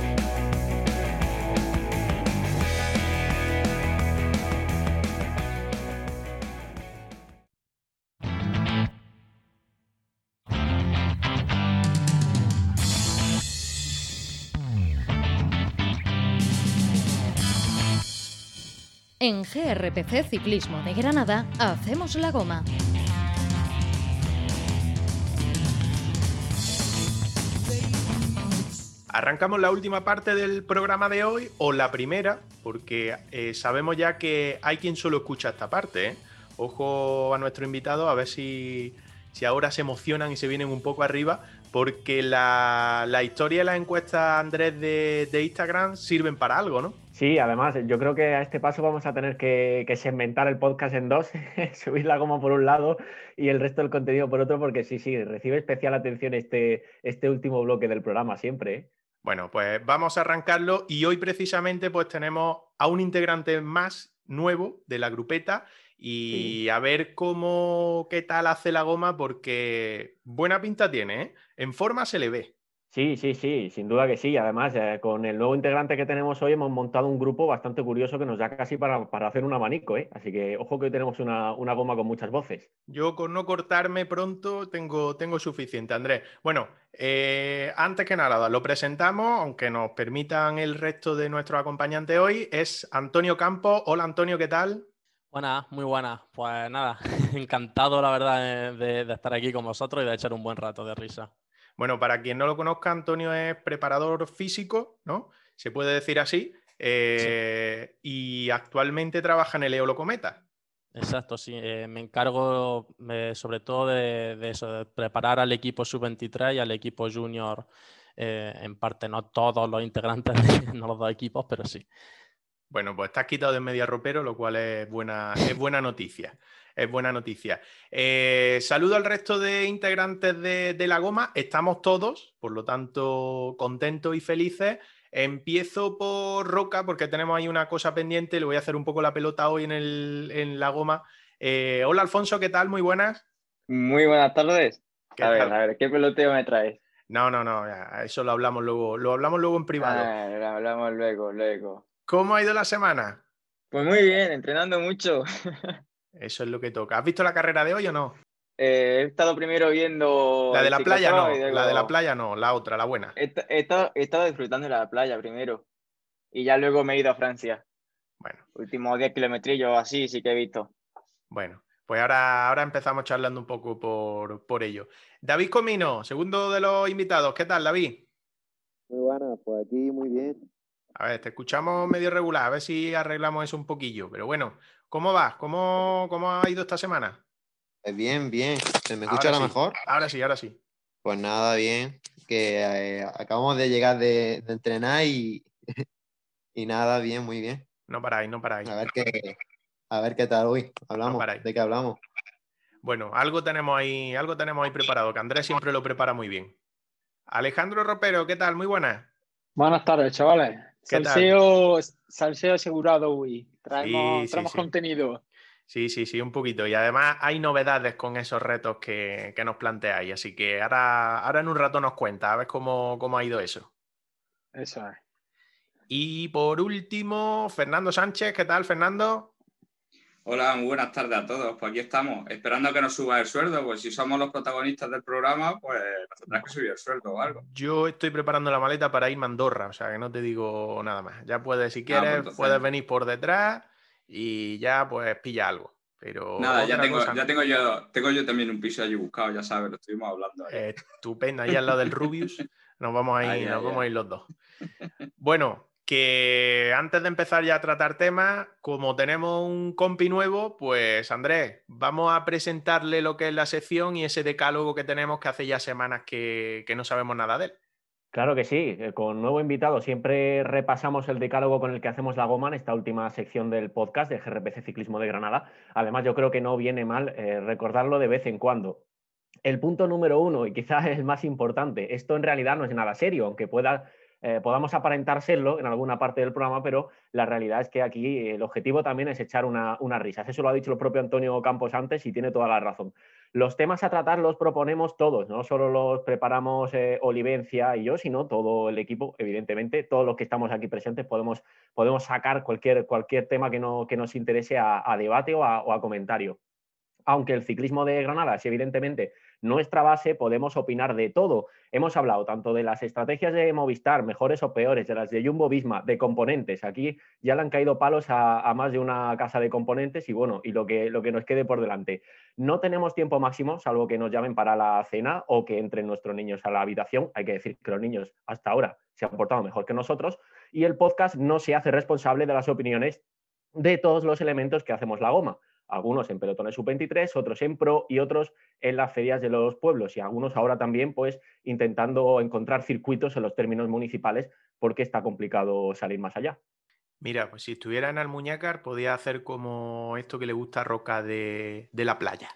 En GRPC Ciclismo de Granada hacemos la goma. Arrancamos la última parte del programa de hoy, o la primera, porque eh, sabemos ya que hay quien solo escucha esta parte. ¿eh? Ojo a nuestro invitado, a ver si, ahora se emocionan y se vienen un poco arriba, porque la, historia y las encuestas, Andrés, de, de Instagram sirven para algo, ¿no? Sí, además, yo creo que a este paso vamos a tener que, segmentar el podcast en dos, subirla como por un lado y el resto del contenido por otro, porque sí, sí, recibe especial atención este, este último bloque del programa siempre. ¿eh? Bueno, pues vamos a arrancarlo y hoy precisamente pues tenemos a un integrante más nuevo de la grupeta y a ver cómo, qué tal hace la goma, porque buena pinta tiene, ¿eh? En forma se le ve. Sí, sí, sí, sin duda que sí. Además, eh, con el nuevo integrante que tenemos hoy hemos montado un grupo bastante curioso que nos da casi para, hacer un abanico, ¿eh? Así que ojo que hoy tenemos una, goma con muchas voces. Yo con no cortarme pronto tengo, tengo suficiente, Andrés. Bueno, eh, antes que nada, lo presentamos, aunque nos permitan el resto de nuestros acompañantes hoy, es Antonio Campos. Hola Antonio, ¿qué tal? Buenas, muy buenas. Pues nada, encantado la verdad de estar aquí con vosotros y de echar un buen rato de risa. Bueno, para quien no lo conozca, Antonio es preparador físico, ¿no? Se puede decir así. Eh, y actualmente trabaja en el Eolocometa. Exacto, sí. Eh, me encargo eh, sobre todo de, eso, de preparar al equipo sub-23 y al equipo junior, en parte no todos los integrantes de los dos equipos, pero sí. Bueno, pues estás quitado de media ropero, lo cual es buena, es buena noticia. Es buena noticia. Eh, saludo al resto de integrantes de, de, La Goma. Estamos todos, por lo tanto, contentos y felices. Empiezo por Roca, porque tenemos ahí una cosa pendiente. Le voy a hacer un poco la pelota hoy en, el, en La Goma. Eh, hola Alfonso, ¿qué tal? Muy buenas. Muy buenas tardes. A ver, a ver, ¿qué peloteo me traes? No, no, no, eso lo hablamos luego, lo hablamos luego en privado. Ah, lo hablamos luego, luego. ¿Cómo ha ido la semana? Pues muy bien, entrenando mucho. Eso es lo que toca. ¿Has visto la carrera de hoy o no? Eh, he estado primero viendo. La de la playa no, la de la playa no, la otra, la buena. He, estado, disfrutando de la playa primero. Y ya luego me he ido a Francia. Bueno. Últimos 10 kilometrillos así, sí que he visto. Bueno, pues ahora, ahora empezamos charlando un poco por, por ello. David Comino, segundo de los invitados. ¿Qué tal, David? Muy buena, pues aquí muy bien. A ver, te escuchamos medio regular, a ver si arreglamos eso un poquillo. Pero bueno, ¿cómo vas? ¿Cómo, cómo ha ido esta semana? Pues bien, bien. ¿Se me escucha ahora mejor? Ahora sí, ahora sí. Pues nada, bien. Que eh, acabamos de llegar de, entrenar y, y nada, bien, muy bien. No paráis, no paráis. A ver qué, a ver qué tal hoy. Hablamos. ¿De qué hablamos? Bueno, algo tenemos ahí, algo tenemos ahí preparado, que Andrés siempre lo prepara muy bien. Alejandro Ropero, ¿qué tal? Muy buenas. Buenas tardes, chavales. Salseo, salseo asegurado hoy. Traemos, contenido. Sí, sí, sí, un poquito. Y además hay novedades con esos retos que, nos planteáis. Así que ahora, ahora en un rato nos cuenta, a ver cómo, cómo ha ido eso. Eso es. Y por último, Fernando Sánchez, ¿qué tal, Fernando? Hola, muy buenas tardes a todos. Pues aquí estamos, esperando a que nos suba el sueldo, pues si somos los protagonistas del programa, pues nos tendrás que subir el sueldo o algo. Yo estoy preparando la maleta para irme a Andorra, o sea que no te digo nada más. Ya puedes, si ah, quieres, pues puedes venir por detrás y ya pues pilla algo. Pero nada, ya tengo, ya tengo yo, tengo yo también un piso allí buscado, ya sabes, lo estuvimos hablando. Ahí. Estupendo, ahí al lado del Rubius. Nos vamos a ir, nos vamos a ir los dos. Bueno, que antes de empezar ya a tratar temas, como tenemos un compi nuevo, pues Andrés, vamos a presentarle lo que es la sección y ese decálogo que tenemos que hace ya semanas que, no sabemos nada de él. Claro que sí, eh, con nuevo invitado siempre repasamos el decálogo con el que hacemos la goma en esta última sección del podcast de GRPC Ciclismo de Granada. Además, yo creo que no viene mal eh, recordarlo de vez en cuando. El punto número uno, y quizás el más importante, esto en realidad no es nada serio, aunque pueda eh, podamos aparentar serlo en alguna parte del programa, pero la realidad es que aquí el objetivo también es echar una, una risa. Eso lo ha dicho el propio Antonio Campos antes y tiene toda la razón. Los temas a tratar los proponemos todos, no solo los preparamos eh, Olivencia y yo, sino todo el equipo, evidentemente, todos los que estamos aquí presentes podemos, podemos sacar cualquier, cualquier tema que, no, que nos interese a, debate o a, o a comentario. Aunque el ciclismo de Granada es evidentemente nuestra base, podemos opinar de todo. Hemos hablado tanto de las estrategias de Movistar, mejores o peores, de las de Jumbo Visma, de componentes. Aquí ya le han caído palos a, más de una casa de componentes y bueno, y lo que, lo que nos quede por delante. No tenemos tiempo máximo, salvo que nos llamen para la cena o que entren nuestros niños a la habitación. Hay que decir que los niños hasta ahora se han portado mejor que nosotros y el podcast no se hace responsable de las opiniones de todos los elementos que hacemos la goma algunos en pelotones sub-23, otros en pro y otros en las ferias de los pueblos y algunos ahora también pues intentando encontrar circuitos en los términos municipales porque está complicado salir más allá. Mira, pues si estuviera en Almuñácar podía hacer como esto que le gusta a Roca de, la playa.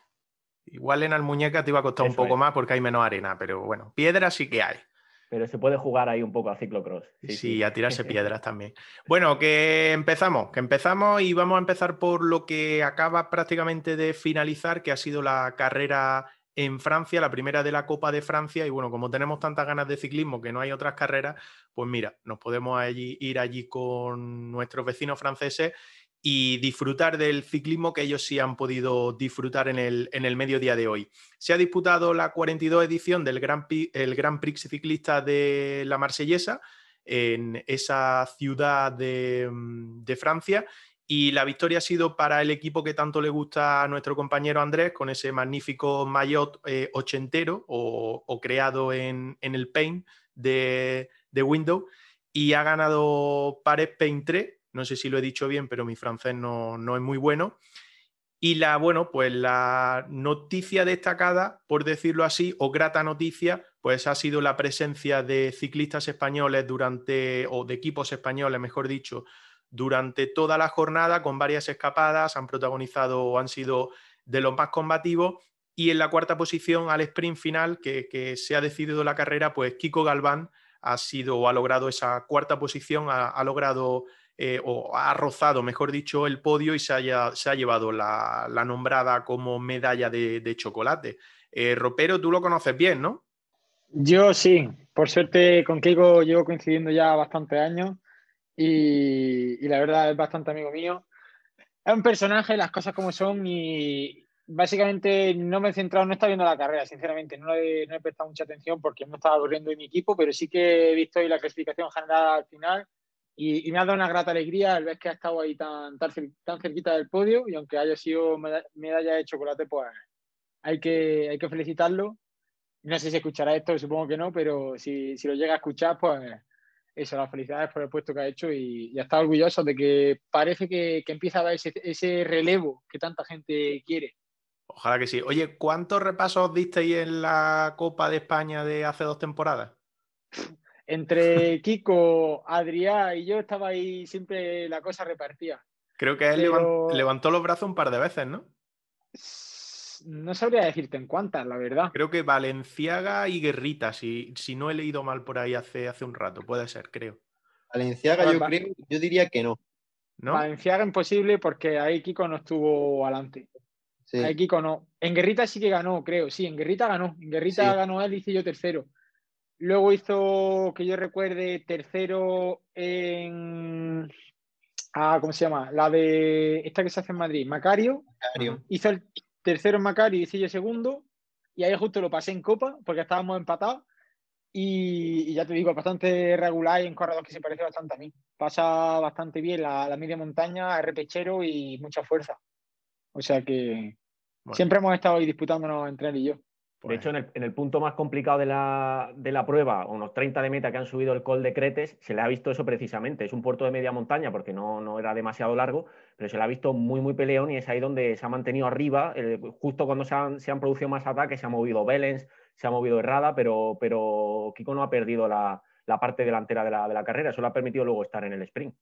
Igual en Almuñácar te iba a costar un poco más porque hay menos arena, pero bueno, piedra sí que hay pero se puede jugar ahí un poco a ciclocross. Sí, a tirarse piedras también. Bueno, que empezamos, que empezamos y vamos a empezar por lo que acaba prácticamente de finalizar, que ha sido la carrera en Francia, la primera de la Copa de Francia. Y bueno, como tenemos tantas ganas de ciclismo que no hay otras carreras, pues mira, nos podemos ir allí con nuestros vecinos franceses y disfrutar del ciclismo que ellos sí han podido disfrutar en el, en el mediodía de hoy. Se ha disputado la 42 edición del Gran, el Grand Prix ciclista de la Marsellesa en esa ciudad de, mm, Francia y la victoria ha sido para el equipo que tanto le gusta a nuestro compañero Andrés, con ese magnífico maillot eh, ochentero o, creado en, el Paint de, de Windows. Y ha ganado Pares Paint 3, no sé si lo he dicho bien, pero mi francés no, es muy bueno. Y la, bueno, pues la noticia destacada, por decirlo así, o grata noticia, pues ha sido la presencia de ciclistas españoles durante, o de equipos españoles, mejor dicho, durante toda la jornada con varias escapadas, han protagonizado o han sido de los más combativos. Y en la cuarta posición, al sprint final, que, se ha decidido la carrera, pues Kiko Galván ha sido o ha logrado esa cuarta posición, ha, logrado eh, o ha rozado, mejor dicho, el podio y se, se ha llevado la, nombrada como medalla de, chocolate. Eh, Ropero, tú lo conoces bien, ¿no? Yo sí, por suerte con Kiko llevo coincidiendo ya bastantes años y, la verdad es bastante amigo mío. Es un personaje, las cosas como son y básicamente no me he centrado, no está viendo la carrera, sinceramente, no he, no he prestado mucha atención porque no estaba corriendo en mi equipo, pero sí que he visto ahí la clasificación general al final y, me ha dado una grata alegría el ver que ha estado ahí tan, tan, tan cerquita del podio y aunque haya sido medalla de chocolate, pues hay que, hay que felicitarlo. No sé si escuchará esto, supongo que no, pero si, si lo llega a escuchar, pues eso, las felicidades por el puesto que ha hecho y, ya está orgulloso de que parece que, empieza a dar ese, relevo que tanta gente quiere. Ojalá que sí. Oye, ¿cuántos repasos disteis en la Copa de España de hace dos temporadas? Entre Kiko, Adrián y yo estaba ahí siempre la cosa repartía. Creo que él levantó los brazos un par de veces, ¿no? no sabría decirte en cuántas, la verdad. Creo que Valenciaga y Guerrita, si, si no he leído mal por ahí hace, hace un rato, puede ser, creo. Valenciaga yo creo, yo diría que no. ¿No? Valenciaga imposible porque ahí Kiko no estuvo adelante. Ahí Kiko no. En Guerrita sí que ganó, creo. Sí, en Guerrita ganó. En Guerrita ganó él, hice yo tercero. Luego hizo, que yo recuerde, tercero en. Ah, ¿cómo se llama? La de. Esta que se hace en Madrid, Macario. Macario. Hizo el, tercero en Macari y yo segundo. Y ahí justo lo pasé en Copa porque estábamos empatados. Y, ya te digo, bastante regular y en corredor que se parece bastante a mí. Pasa bastante bien la, media montaña, es repechero y mucha fuerza. O sea que siempre hemos estado ahí disputándonos entre él y yo. De hecho, en el, punto más complicado de la, de la, prueba, unos 30 de meta que han subido el col de Cretes, se le ha visto eso precisamente. Es un puerto de media montaña porque no, no era demasiado largo, pero se le ha visto muy, muy peleón y es ahí donde se ha mantenido arriba. Eh, justo cuando se han, se han, producido más ataques, se ha movido Belens, se ha movido Errada, pero, pero Kiko no ha perdido la, la parte delantera de la, de la, carrera. Eso le ha permitido luego estar en el sprint.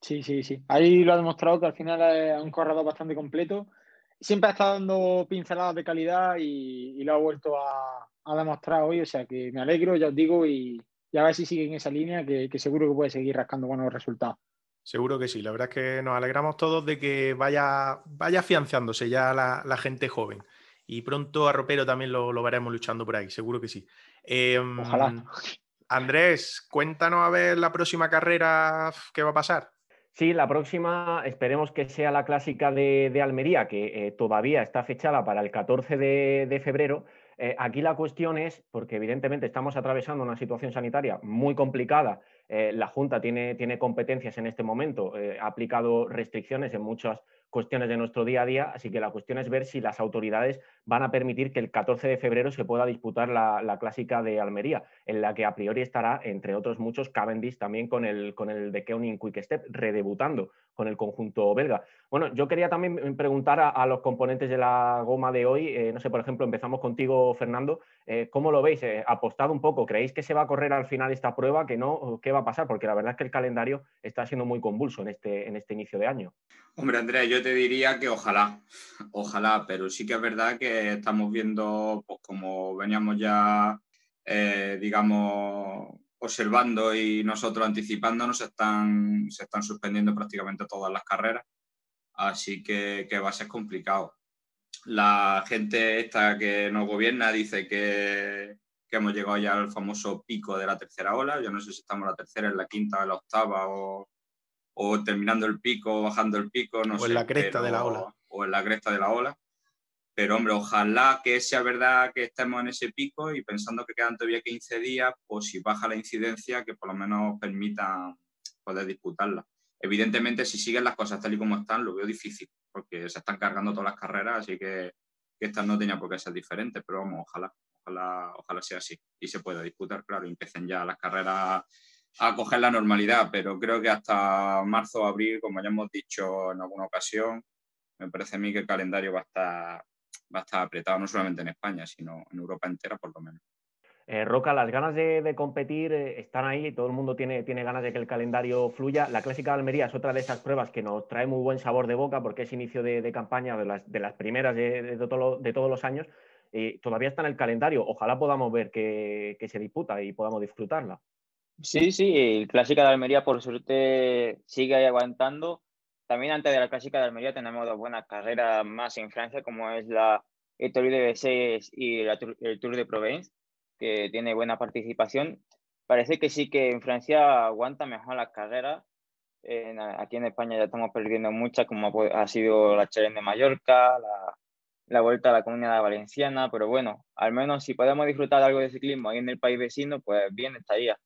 Sí, sí, sí. Ahí lo ha demostrado que al final es un corredor bastante completo siempre ha estado dando pinceladas de calidad y, lo ha vuelto a, demostrar hoy. O sea que me alegro, ya os digo, y, a ver si sigue en esa línea, que, seguro que puede seguir rascando buenos resultados. Seguro que sí, la verdad es que nos alegramos todos de que vaya, vaya afianzándose ya la, gente joven. Y pronto a Ropero también lo, veremos luchando por ahí, seguro que sí. Em, Ojalá. Andrés, cuéntanos a ver la próxima carrera qué va a pasar. Sí, la próxima esperemos que sea la clásica de, Almería, que eh, todavía está fechada para el 14 de, febrero. Eh, aquí la cuestión es, porque evidentemente estamos atravesando una situación sanitaria muy complicada, eh, la Junta tiene, tiene, competencias en este momento, ha aplicado restricciones en muchas cuestiones de nuestro día a día, así que la cuestión es ver si las autoridades van a permitir que el 14 de febrero se pueda disputar la, clásica de Almería, en la que a priori estará, entre otros muchos, Cavendish también con el, con el de Keuning Quick Step, redebutando con el conjunto belga. Bueno, yo quería también preguntar a, los componentes de la goma de hoy, eh, no sé, por ejemplo, empezamos contigo, Fernando, eh, ¿cómo lo veis? Eh, apostado un poco, ¿creéis que se va a correr al final esta prueba? ¿Que no? ¿Qué va a pasar? Porque la verdad es que el calendario está siendo muy convulso en este, en este inicio de año. Hombre, Andrea, yo te diría que ojalá, ojalá, pero sí que es verdad que estamos viendo, pues como veníamos ya, digamos, observando y nosotros anticipándonos, se están, se están suspendiendo prácticamente todas las carreras, así que, va a ser complicado. La gente esta que nos gobierna dice que, hemos llegado ya al famoso pico de la tercera ola, yo no sé si estamos en la tercera, en la quinta, en la octava o, terminando el pico, bajando el pico, no o en la cresta de la ola. O en la cresta de la ola pero hombre, ojalá que sea verdad que estemos en ese pico y pensando que quedan todavía 15 días, pues si baja la incidencia, que por lo menos permita poder disputarla. Evidentemente, si siguen las cosas tal y como están, lo veo difícil, porque se están cargando todas las carreras, así que, que esta no tenía por qué ser diferente, pero vamos, ojalá, ojalá, ojalá sea así y se pueda disputar, claro, y empiecen ya las carreras a coger la normalidad, pero creo que hasta marzo o abril, como ya hemos dicho en alguna ocasión, me parece a mí que el calendario va a estar, va a estar apretado no solamente en España, sino en Europa entera por lo menos. Eh, Roca, las ganas de, competir eh, están ahí, y todo el mundo tiene, tiene ganas de que el calendario fluya. La Clásica de Almería es otra de esas pruebas que nos trae muy buen sabor de boca porque es inicio de, campaña de las, de las primeras de, de, todos los años y todavía está en el calendario. Ojalá podamos ver que, que, se disputa y podamos disfrutarla. Sí, sí, el Clásica de Almería por suerte sigue ahí aguantando. También antes de la Clásica de Almería tenemos dos buenas carreras más en Francia, como es la el Tour de B6 y el Tour de Provence que tiene buena participación. Parece que sí que en Francia aguanta mejor las carreras. aquí en España ya estamos perdiendo muchas, como ha sido la Challenge de Mallorca, la, la Vuelta a la Comunidad Valenciana, pero bueno, al menos si podemos disfrutar algo de ciclismo ahí en el país vecino, pues bien estaría.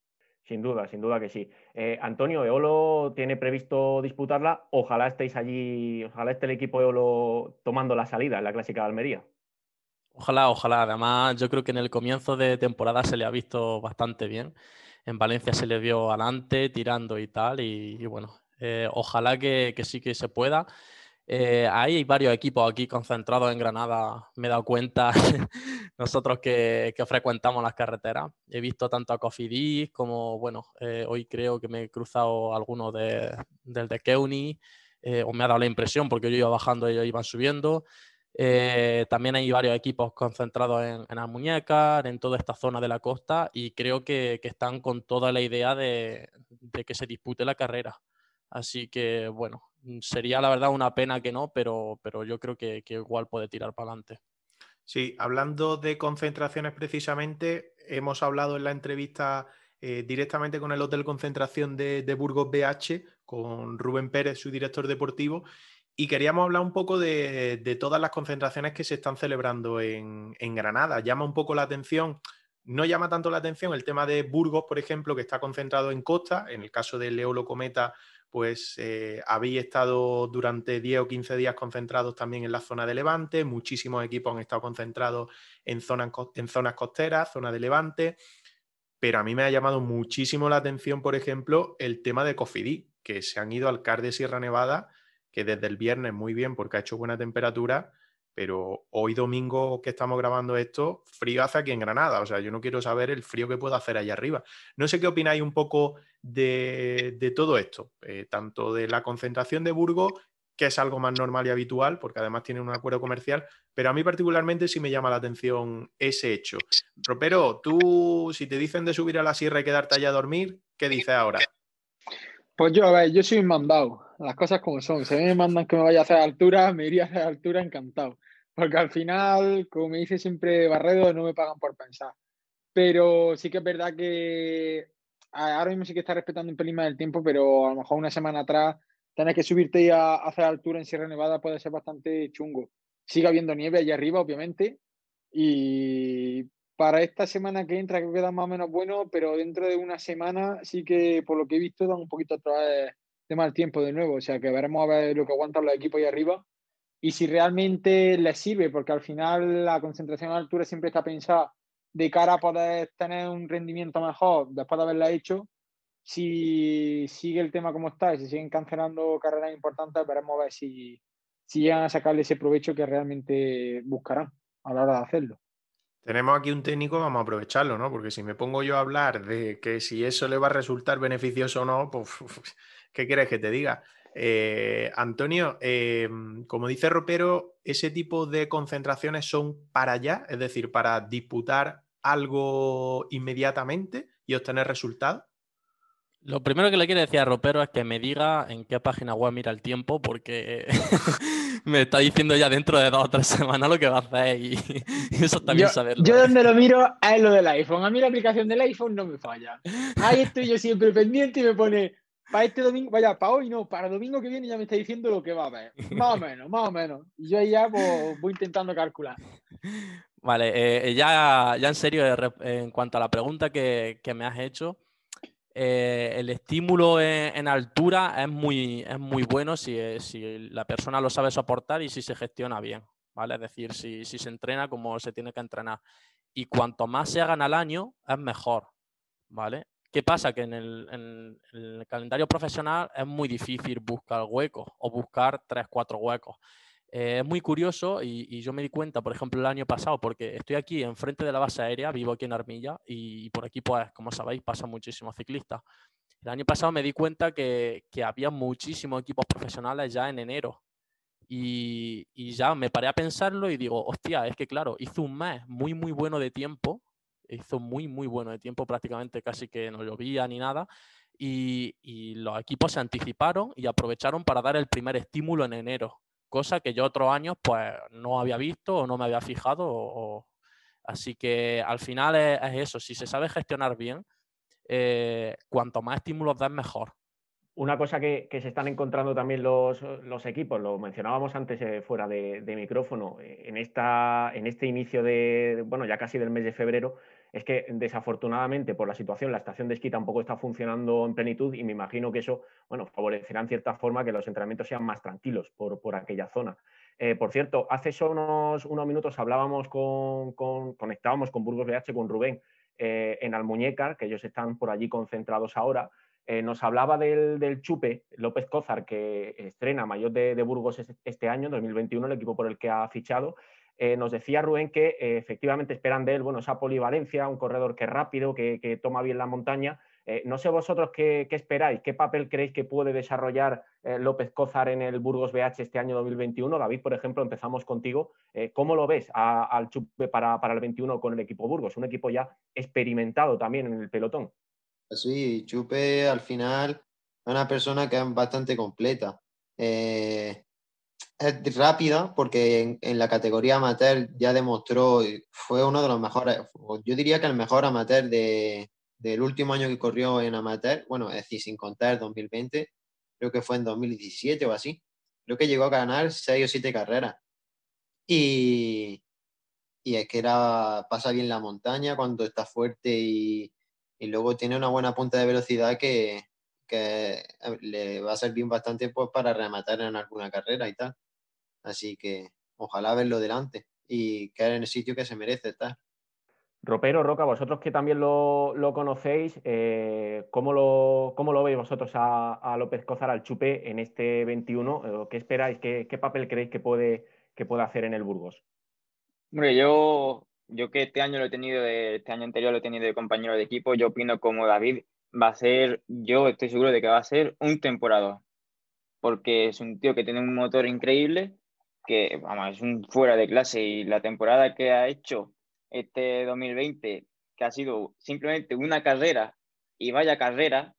Sin duda, sin duda que sí. Eh, Antonio, Eolo tiene previsto disputarla. Ojalá estéis allí, ojalá esté el equipo Eolo tomando la salida en la Clásica de Almería. Ojalá, ojalá. Además, yo creo que en el comienzo de temporada se le ha visto bastante bien. En Valencia se le vio adelante, tirando y tal. Y, bueno, eh, ojalá que, sí que se pueda. Eh, hay varios equipos aquí concentrados en Granada, me he dado cuenta, nosotros que, frecuentamos las carreteras. He visto tanto a Cofidis como, bueno, eh, hoy creo que me he cruzado algunos de, del de Keuni, o me ha dado la impresión porque yo iba bajando y ellos iban subiendo. Eh, también hay varios equipos concentrados en, en Almuñécar, en toda esta zona de la costa, y creo que, están con toda la idea de, que se dispute la carrera. Así que, bueno, mm, sería la verdad una pena que no, pero, pero yo creo que, igual puede tirar para adelante. Sí, hablando de concentraciones precisamente, hemos hablado en la entrevista eh, directamente con el Hotel Concentración de, de Burgos BH, con Rubén Pérez, su director deportivo, y queríamos hablar un poco de, todas las concentraciones que se están celebrando en, Granada. Llama un poco la atención, no llama tanto la atención el tema de Burgos, por ejemplo, que está concentrado en costa. En el caso de Leolo Cometa, pues eh, habéis estado durante 10 o 15 días concentrados también en la zona de Levante. Muchísimos equipos han estado concentrados en zonas, en zonas costeras, zona de Levante. Pero a mí me ha llamado muchísimo la atención, por ejemplo, el tema de Cofidí, que se han ido al CAR de Sierra Nevada que desde el viernes muy bien porque ha hecho buena temperatura, pero hoy domingo que estamos grabando esto, frío hace aquí en Granada. O sea, yo no quiero saber el frío que puedo hacer allá arriba. No sé qué opináis un poco de, todo esto, eh, tanto de la concentración de Burgos, que es algo más normal y habitual, porque además tiene un acuerdo comercial, pero a mí particularmente sí me llama la atención ese hecho. Ropero, tú, si te dicen de subir a la sierra y quedarte allá a dormir, ¿qué dices ahora? Pues yo, a ver, yo soy un mandado las cosas como son. Si a mí me mandan que me vaya a hacer altura, me iría a hacer altura encantado. Porque al final, como me dice siempre Barredo, no me pagan por pensar. Pero sí que es verdad que ahora mismo sí que está respetando un pelín más el tiempo, pero a lo mejor una semana atrás tener que subirte y a, hacer altura en Sierra Nevada puede ser bastante chungo. Sigue habiendo nieve allá arriba, obviamente, y para esta semana que entra creo que da más o menos bueno, pero dentro de una semana sí que por lo que he visto dan un poquito vez de mal tiempo de nuevo. O sea que veremos a ver lo que aguantan los equipos ahí arriba y si realmente les sirve, porque al final la concentración a altura siempre está pensada de cara a poder tener un rendimiento mejor después de haberla hecho. Si sigue el tema como está y si siguen cancelando carreras importantes, veremos a ver si, si llegan a sacarle ese provecho que realmente buscarán a la hora de hacerlo. Tenemos aquí un técnico, vamos a aprovecharlo, ¿no? Porque si me pongo yo a hablar de que si eso le va a resultar beneficioso o no, pues ¿qué quieres que te diga? Eh, Antonio, eh, como dice Ropero, ese tipo de concentraciones son para allá, es decir, para disputar algo inmediatamente y obtener resultados. Lo primero que le quiero decir a Ropero es que me diga en qué página web mira el tiempo, porque me está diciendo ya dentro de dos o tres semanas lo que va a hacer y, eso también yo, saberlo. Yo donde lo miro es lo del iPhone. A mí la aplicación del iPhone no me falla. Ahí estoy yo siempre pendiente y me pone para este domingo, vaya, para hoy no, para domingo que viene ya me está diciendo lo que va a haber. Más o menos, más o menos. Yo ya pues, voy intentando calcular. Vale, eh, ya, ya en serio, en cuanto a la pregunta que, que me has hecho, eh, el estímulo en, altura es muy, es muy bueno si, eh, si, la persona lo sabe soportar y si se gestiona bien, ¿vale? Es decir, si, si, se entrena como se tiene que entrenar. Y cuanto más se hagan al año, es mejor, ¿vale? ¿Qué pasa? Que en el, en el calendario profesional es muy difícil buscar huecos o buscar tres, cuatro huecos. Eh, es muy curioso y, yo me di cuenta, por ejemplo, el año pasado, porque estoy aquí enfrente de la base aérea, vivo aquí en Armilla y, por aquí, pues, como sabéis, pasan muchísimos ciclistas. El año pasado me di cuenta que, que había muchísimos equipos profesionales ya en enero. Y, y, ya me paré a pensarlo y digo, hostia, es que claro, hizo un mes muy, muy bueno de tiempo, hizo muy, muy bueno de tiempo, prácticamente casi que no llovía ni nada, y, y, los equipos se anticiparon y aprovecharon para dar el primer estímulo en enero, cosa que yo otros años pues no había visto o no me había fijado. Así que al final es, eso, si se sabe gestionar bien, eh, cuanto más estímulos das mejor. Una cosa que, se están encontrando también los, equipos, lo mencionábamos antes eh, fuera de, micrófono, eh, en, esta, en este inicio de, bueno, ya casi del mes de febrero, es que desafortunadamente por la situación la estación de esquí tampoco está funcionando en plenitud y me imagino que eso, bueno, favorecerá en cierta forma que los entrenamientos sean más tranquilos por, por aquella zona. Eh, por cierto, hace solo unos, minutos hablábamos con, conectábamos con Burgos BH, con Rubén, en Almuñécar, que ellos están por allí concentrados ahora, eh, nos hablaba del, Chupe López Cózar, que estrena mayor de, Burgos este año, 2021, el equipo por el que ha fichado. Eh, nos decía Rubén que eh, efectivamente esperan de él bueno, esa polivalencia, un corredor que es rápido, que, toma bien la montaña. no sé vosotros qué, esperáis, qué papel creéis que puede desarrollar López Cózar en el Burgos BH este año 2021. David, por ejemplo, empezamos contigo. ¿Cómo lo ves al Chupe para, para el 21 con el equipo Burgos? Un equipo ya experimentado también en el pelotón. Sí, Chupe al final es una persona que es bastante completa. Eh, es rápida porque en, la categoría amateur ya demostró, fue uno de los mejores, yo diría que el mejor amateur de, del último año que corrió en amateur, bueno, es decir, sin contar 2020, creo que fue en 2017 o así, creo que llegó a ganar seis o siete carreras. Y, y es que era, pasa bien la montaña cuando está fuerte y, y luego tiene una buena punta de velocidad que, que le va a servir bastante pues, para rematar en alguna carrera y tal. Así que ojalá verlo delante y caer en el sitio que se merece estar. Ropero, Roca, vosotros que también lo, lo conocéis, eh, ¿cómo, lo, ¿cómo, lo, veis vosotros a, a, López Cozar, al Chupe, en este 21? Eh, ¿Qué esperáis? ¿Qué, qué papel creéis que puede, que puede hacer en el Burgos? Hombre, yo yo que este año lo he tenido, de, este año anterior lo he tenido de compañero de equipo, yo opino como David va a ser, yo estoy seguro de que va a ser un temporada, porque es un tío que tiene un motor increíble, que vamos, es un fuera de clase y la temporada que ha hecho este 2020, que ha sido simplemente una carrera y vaya carrera,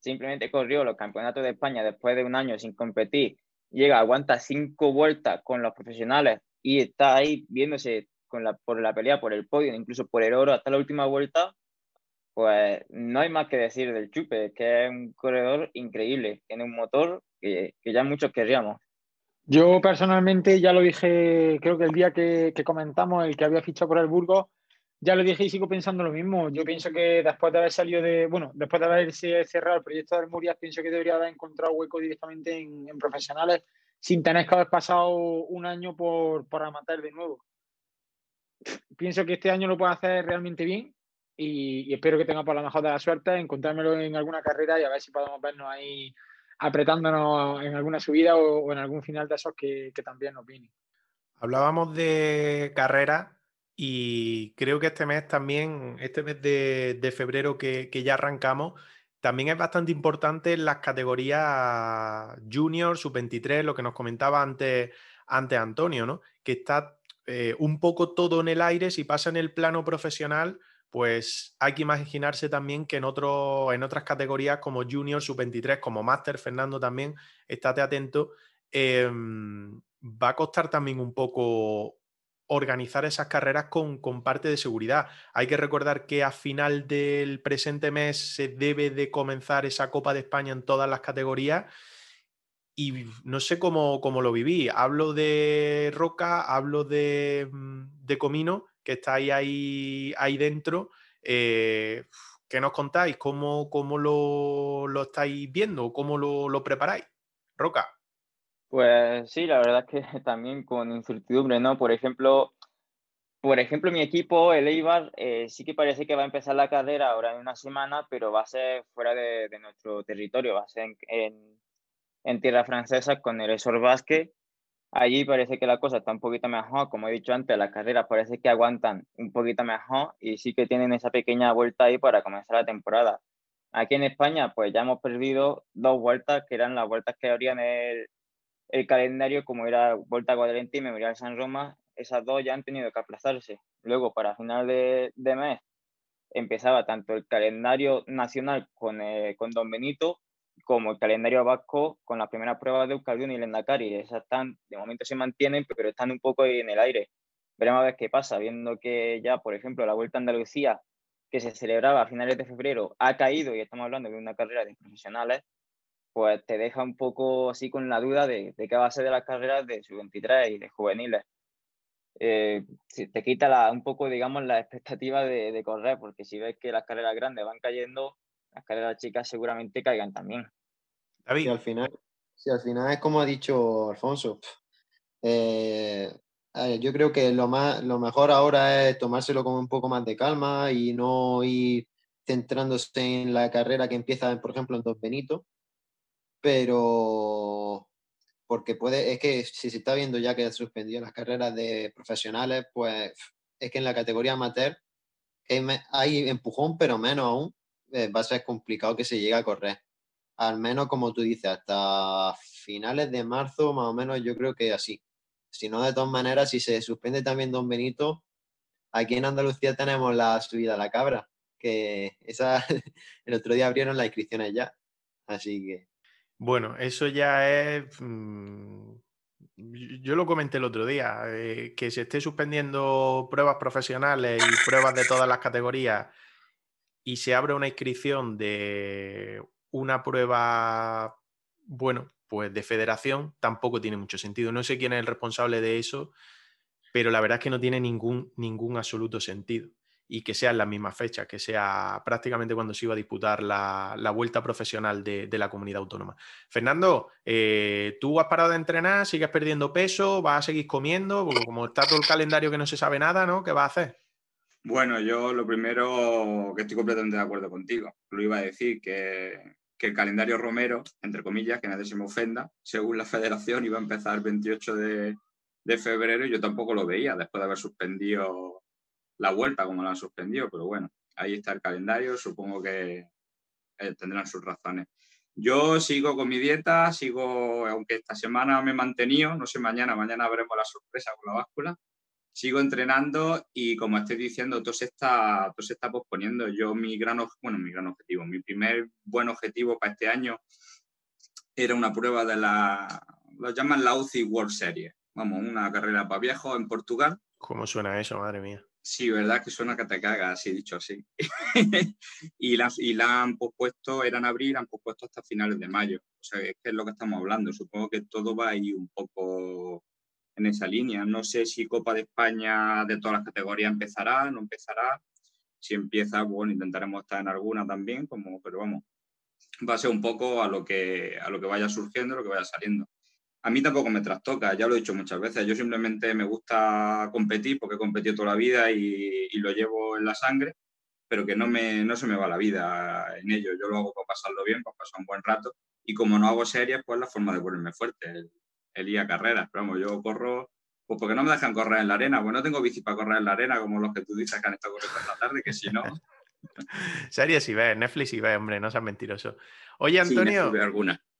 simplemente corrió los campeonatos de España después de un año sin competir, llega, aguanta cinco vueltas con los profesionales y está ahí viéndose la, por la pelea por el podio, incluso por el oro hasta la última vuelta, pues no hay más que decir del Chupe, que es un corredor increíble, tiene un motor que, ya muchos querríamos. Yo personalmente ya lo dije, creo que el día que, comentamos, el que había fichado por el Burgos, ya lo dije y sigo pensando lo mismo. Yo pienso que después de haber salido de, bueno, después de haberse cerrado el proyecto de Murias, pienso que debería haber encontrado hueco directamente en, profesionales sin tener que haber pasado un año por, por amateur de nuevo pienso que este año lo puede hacer realmente bien y, espero que tenga por la mejor de la suerte, encontrármelo en alguna carrera y a ver si podemos vernos ahí apretándonos en alguna subida o, en algún final de esos que, también nos viene. Hablábamos de carrera y creo que este mes también, este mes de, febrero que, ya arrancamos, también es bastante importante las categorías junior, sub-23, lo que nos comentaba antes, antes Antonio, ¿no? Que está eh, un poco todo en el aire, si pasa en el plano profesional, pues hay que imaginarse también que en, otro, en otras categorías como Junior, Sub-23, como Master, Fernando también, estate atento, em, va a costar también un poco organizar esas carreras con, con, parte de seguridad. Hay que recordar que a final del presente mes se debe de comenzar esa Copa de España en todas las categorías y no sé cómo, lo viví. Hablo de Roca, hablo de, mm, de Comino, que estáis ahí, ahí dentro. Eh, ¿Qué nos contáis? ¿Cómo, cómo lo, lo, estáis viendo? ¿Cómo lo, lo, preparáis? Roca. Pues sí, la verdad es que también con incertidumbre, ¿no? Por ejemplo, por ejemplo, mi equipo, el Eibar, eh, sí que parece que va a empezar la carrera ahora en una semana, pero va a ser fuera de, nuestro territorio, va a ser en en tierra francesa con el Esor Basque, Allí parece que la cosa está un poquito mejor, como he dicho antes, las carreras parece que aguantan un poquito mejor y sí que tienen esa pequeña vuelta ahí para comenzar la temporada. Aquí en España, pues ya hemos perdido dos vueltas que eran las vueltas que abrían el, el calendario, como era Vuelta a y Memorial San Roma, esas dos ya han tenido que aplazarse. Luego, para final de, de mes, empezaba tanto el calendario nacional con, eh, con Don Benito como el calendario vasco con las primeras pruebas de Euskaldun y Lendakari. Esas están, de momento se mantienen, pero están un poco en el aire. Veremos a ver qué pasa, viendo que ya, por ejemplo, la Vuelta a Andalucía, que se celebraba a finales de febrero, ha caído y estamos hablando de una carrera de profesionales, pues te deja un poco así con la duda de, de qué va a ser de las carreras de sub-23 y de juveniles. Eh, te quita un poco, digamos, la expectativa de, de correr, porque si ves que las carreras grandes van cayendo, las carreras chicas seguramente caigan también. Y al final, si al final es como ha dicho Alfonso. Eh, yo creo que lo, más, lo mejor ahora es tomárselo con un poco más de calma y no ir centrándose en la carrera que empieza, por ejemplo, en Dos Benito. Pero porque puede, es que si se está viendo ya que ha suspendido las carreras de profesionales, pues es que en la categoría amateur hay empujón, pero menos aún, eh, va a ser complicado que se llegue a correr. Al menos, como tú dices, hasta finales de marzo, más o menos, yo creo que así. Si no, de todas maneras, si se suspende también Don Benito, aquí en Andalucía tenemos la subida a la cabra, que esa, el otro día abrieron las inscripciones ya. Así que. Bueno, eso ya es. Mm, yo lo comenté el otro día, eh, que se esté suspendiendo pruebas profesionales y pruebas de todas las categorías y se abre una inscripción de una prueba, bueno, pues de federación, tampoco tiene mucho sentido. No sé quién es el responsable de eso, pero la verdad es que no tiene ningún, ningún absoluto sentido. Y que sea en la misma fecha, que sea prácticamente cuando se iba a disputar la, vuelta profesional de, la comunidad autónoma. Fernando, eh, ¿tú has parado de entrenar? ¿Sigues perdiendo peso? ¿Vas a seguir comiendo? Porque como está todo el calendario que no se sabe nada, ¿no? ¿Qué vas a hacer? Bueno, yo lo primero que estoy completamente de acuerdo contigo, lo iba a decir, que, el calendario Romero, entre comillas, que nadie se me ofenda, según la federación iba a empezar el 28 de, febrero y yo tampoco lo veía después de haber suspendido la vuelta como la han suspendido, pero bueno, ahí está el calendario, supongo que eh, tendrán sus razones. Yo sigo con mi dieta, sigo, aunque esta semana me he mantenido, no sé mañana, mañana veremos la sorpresa con la báscula, sigo entrenando y como estoy diciendo, todo se está, todo se está posponiendo. Yo mi gran, bueno, mi gran objetivo, mi primer buen objetivo para este año era una prueba de la, lo llaman la UCI World Series, vamos, una carrera para viejos en Portugal. ¿Cómo suena eso, madre mía? Sí, verdad que suena que te cagas, así dicho así. y, la, y la han pospuesto, eran abril, han pospuesto hasta finales de mayo. O sea, es que es lo que estamos hablando. Supongo que todo va ahí un poco en esa línea. No sé si Copa de España de todas las categorías empezará, no empezará. Si empieza, bueno, intentaremos estar en alguna también, como, pero vamos, va a ser un poco a lo que, a lo que vaya surgiendo, lo que vaya saliendo. A mí tampoco me trastoca, ya lo he dicho muchas veces. Yo simplemente me gusta competir porque he competido toda la vida y, lo llevo en la sangre, pero que no, me, no se me va la vida en ello. Yo lo hago para pasarlo bien, para pasar un buen rato. Y como no hago series, pues la forma de ponerme fuerte el ir a carreras. Pero vamos, yo corro, pues porque no me dejan correr en la arena, pues no tengo bici para correr en la arena como los que tú dices que han estado corriendo esta tarde, que si no. Series y ves, Netflix y ves, hombre, no seas mentiroso. Oye, Antonio.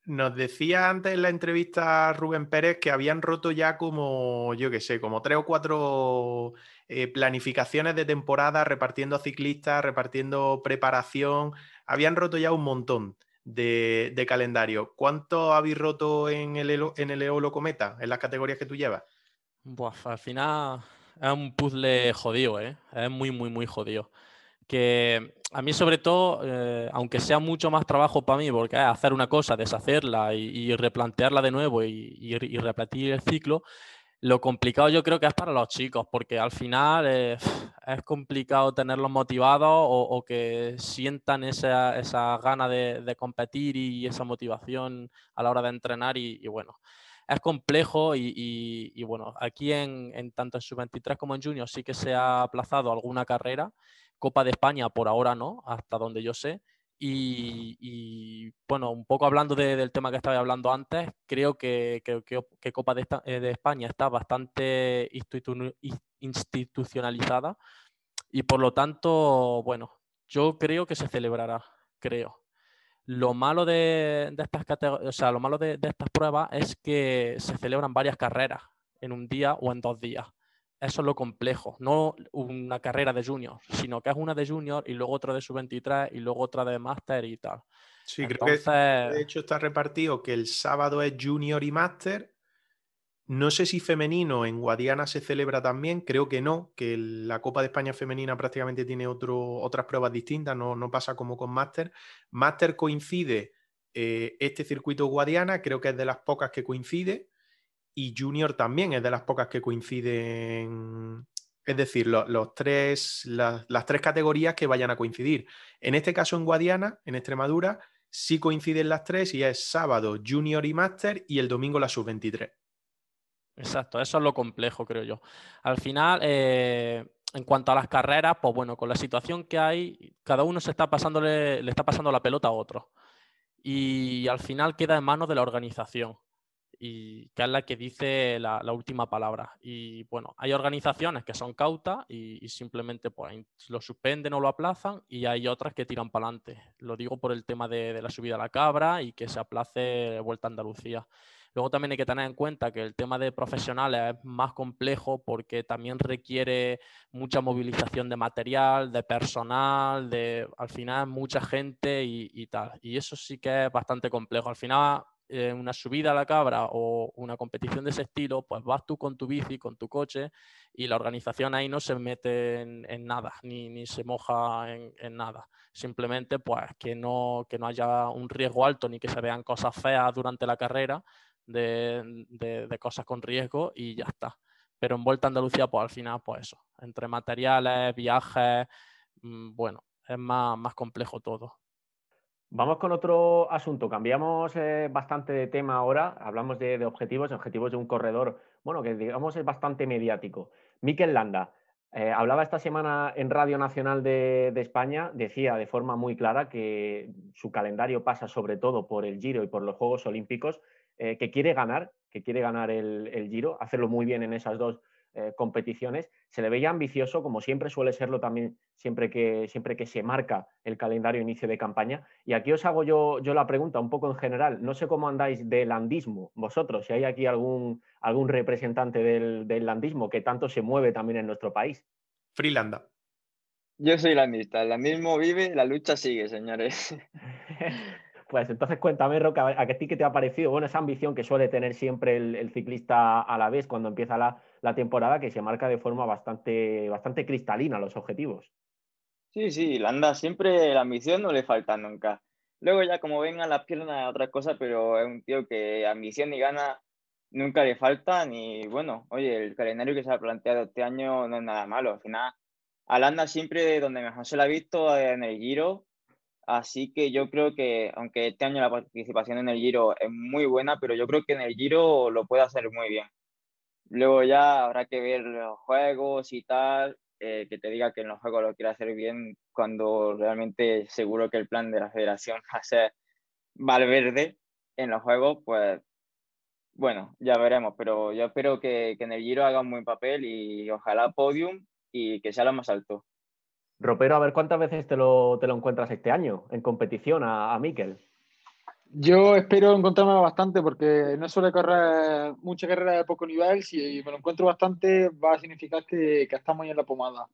Nos decía antes en la entrevista Rubén Pérez que habían roto ya como, yo qué sé, como tres o cuatro eh, planificaciones de temporada, repartiendo ciclistas, repartiendo preparación. Habían roto ya un montón de, calendario. ¿Cuánto habéis roto en el, en el Eolo Cometa, en las categorías que tú llevas? al final es un puzzle jodido, ¿eh? Es muy, muy, muy jodido. Que a mí, sobre todo, eh, aunque sea mucho más trabajo para mí, porque hacer una cosa, deshacerla y, replantearla de nuevo y, y, repetir el ciclo, lo complicado yo creo que es para los chicos, porque al final es complicado tenerlos motivados o, que sientan esa, esa gana de, competir y esa motivación a la hora de entrenar y, bueno, es complejo y, bueno, aquí en, en tanto en sub-23 como en junior sí que se ha aplazado alguna carrera, Copa de España por ahora no, hasta donde yo sé, Y, bueno, un poco hablando del tema que estaba hablando antes, creo que, que, Copa de, eh, de, España está bastante institucionalizada y por lo tanto, bueno, yo creo que se celebrará, creo. Lo malo de, estas o sea, lo malo de, estas pruebas es que se celebran varias carreras en un día o en dos días. Eso es lo complejo, no una carrera de junior, sino que es una de junior y luego otra de sub-23 y luego otra de máster y tal. Sí, creo que de hecho está repartido que el sábado es junior y máster. No sé si femenino en Guadiana se celebra también, creo que no, que la Copa de España femenina prácticamente tiene otro, otras pruebas distintas, no, no pasa como con máster. Máster coincide eh, este circuito Guadiana, creo que es de las pocas que coincide y Junior también es de las pocas que coinciden, es decir, los, tres, las, tres categorías que vayan a coincidir. En este caso en Guadiana, en Extremadura, sí coinciden las tres y es sábado Junior y Master y el domingo la sub-23. Exacto, eso es lo complejo, creo yo. Al final, eh, en cuanto a las carreras, pues bueno, con la situación que hay, cada uno se está pasándole, le está pasando la pelota a otro. Y al final queda en manos de la organización y que es la que dice la, última palabra. Y bueno, hay organizaciones que son cautas y, simplemente pues, lo suspenden o lo aplazan y hay otras que tiran para adelante. Lo digo por el tema de, la subida a la cabra y que se aplace Vuelta a Andalucía. Luego también hay que tener en cuenta que el tema de profesionales es más complejo porque también requiere mucha movilización de material, de personal, de al final mucha gente y, y tal. Y eso sí que es bastante complejo. Al final una subida a la cabra o una competición de ese estilo, pues vas tú con tu bici, con tu coche y la organización ahí no se mete en, nada, ni, se moja en, nada. Simplemente pues que no, que no haya un riesgo alto ni que se vean cosas feas durante la carrera de, de, cosas con riesgo y ya está. Pero en Vuelta a Andalucía, pues al final, pues eso, entre materiales, viajes, mm, bueno, es más, más complejo todo. Vamos con otro asunto. Cambiamos eh, bastante de tema ahora. Hablamos de, objetivos, objetivos de un corredor, bueno, que digamos es bastante mediático. Mikel Landa eh, hablaba esta semana en Radio Nacional de, España, decía de forma muy clara que su calendario pasa sobre todo por el Giro y por los Juegos Olímpicos, eh, que quiere ganar, que quiere ganar el Giro, hacerlo muy bien en esas dos eh, competiciones, se le veía ambicioso, como siempre suele serlo también siempre que, siempre que se marca el calendario inicio de campaña. Y aquí os hago yo, yo la pregunta un poco en general, no sé cómo andáis de landismo vosotros, si hay aquí algún, algún representante del, del landismo que tanto se mueve también en nuestro país. Freelanda. Yo soy landista, el landismo vive, la lucha sigue, señores. Pues entonces cuéntame, Roca, a ti qué te ha parecido, bueno, esa ambición que suele tener siempre el, ciclista a la vez cuando empieza la, temporada, que se marca de forma bastante, bastante cristalina los objetivos. Sí, sí, Landa siempre la ambición no le falta nunca. Luego ya como vengan las piernas otra cosa, pero es un tío que ambición y gana nunca le falta. Y bueno, oye, el calendario que se ha planteado este año no es nada malo. Al final, a Landa siempre donde mejor se la ha visto en el Giro Así que yo creo que, aunque este año la participación en el Giro es muy buena, pero yo creo que en el Giro lo puede hacer muy bien. Luego ya habrá que ver los juegos y tal, eh, que te diga que en los juegos lo quiere hacer bien cuando realmente seguro que el plan de la federación va a ser Valverde en los juegos, pues bueno, ya veremos, pero yo espero que, que en el Giro haga un buen papel y ojalá podium y que sea lo más alto. Ropero, a ver cuántas veces te lo, te lo encuentras este año en competición a, a Miquel. Yo espero encontrarme bastante porque no suele correr mucha carrera de poco nivel. Si me lo encuentro bastante, va a significar que, que estamos en la pomada.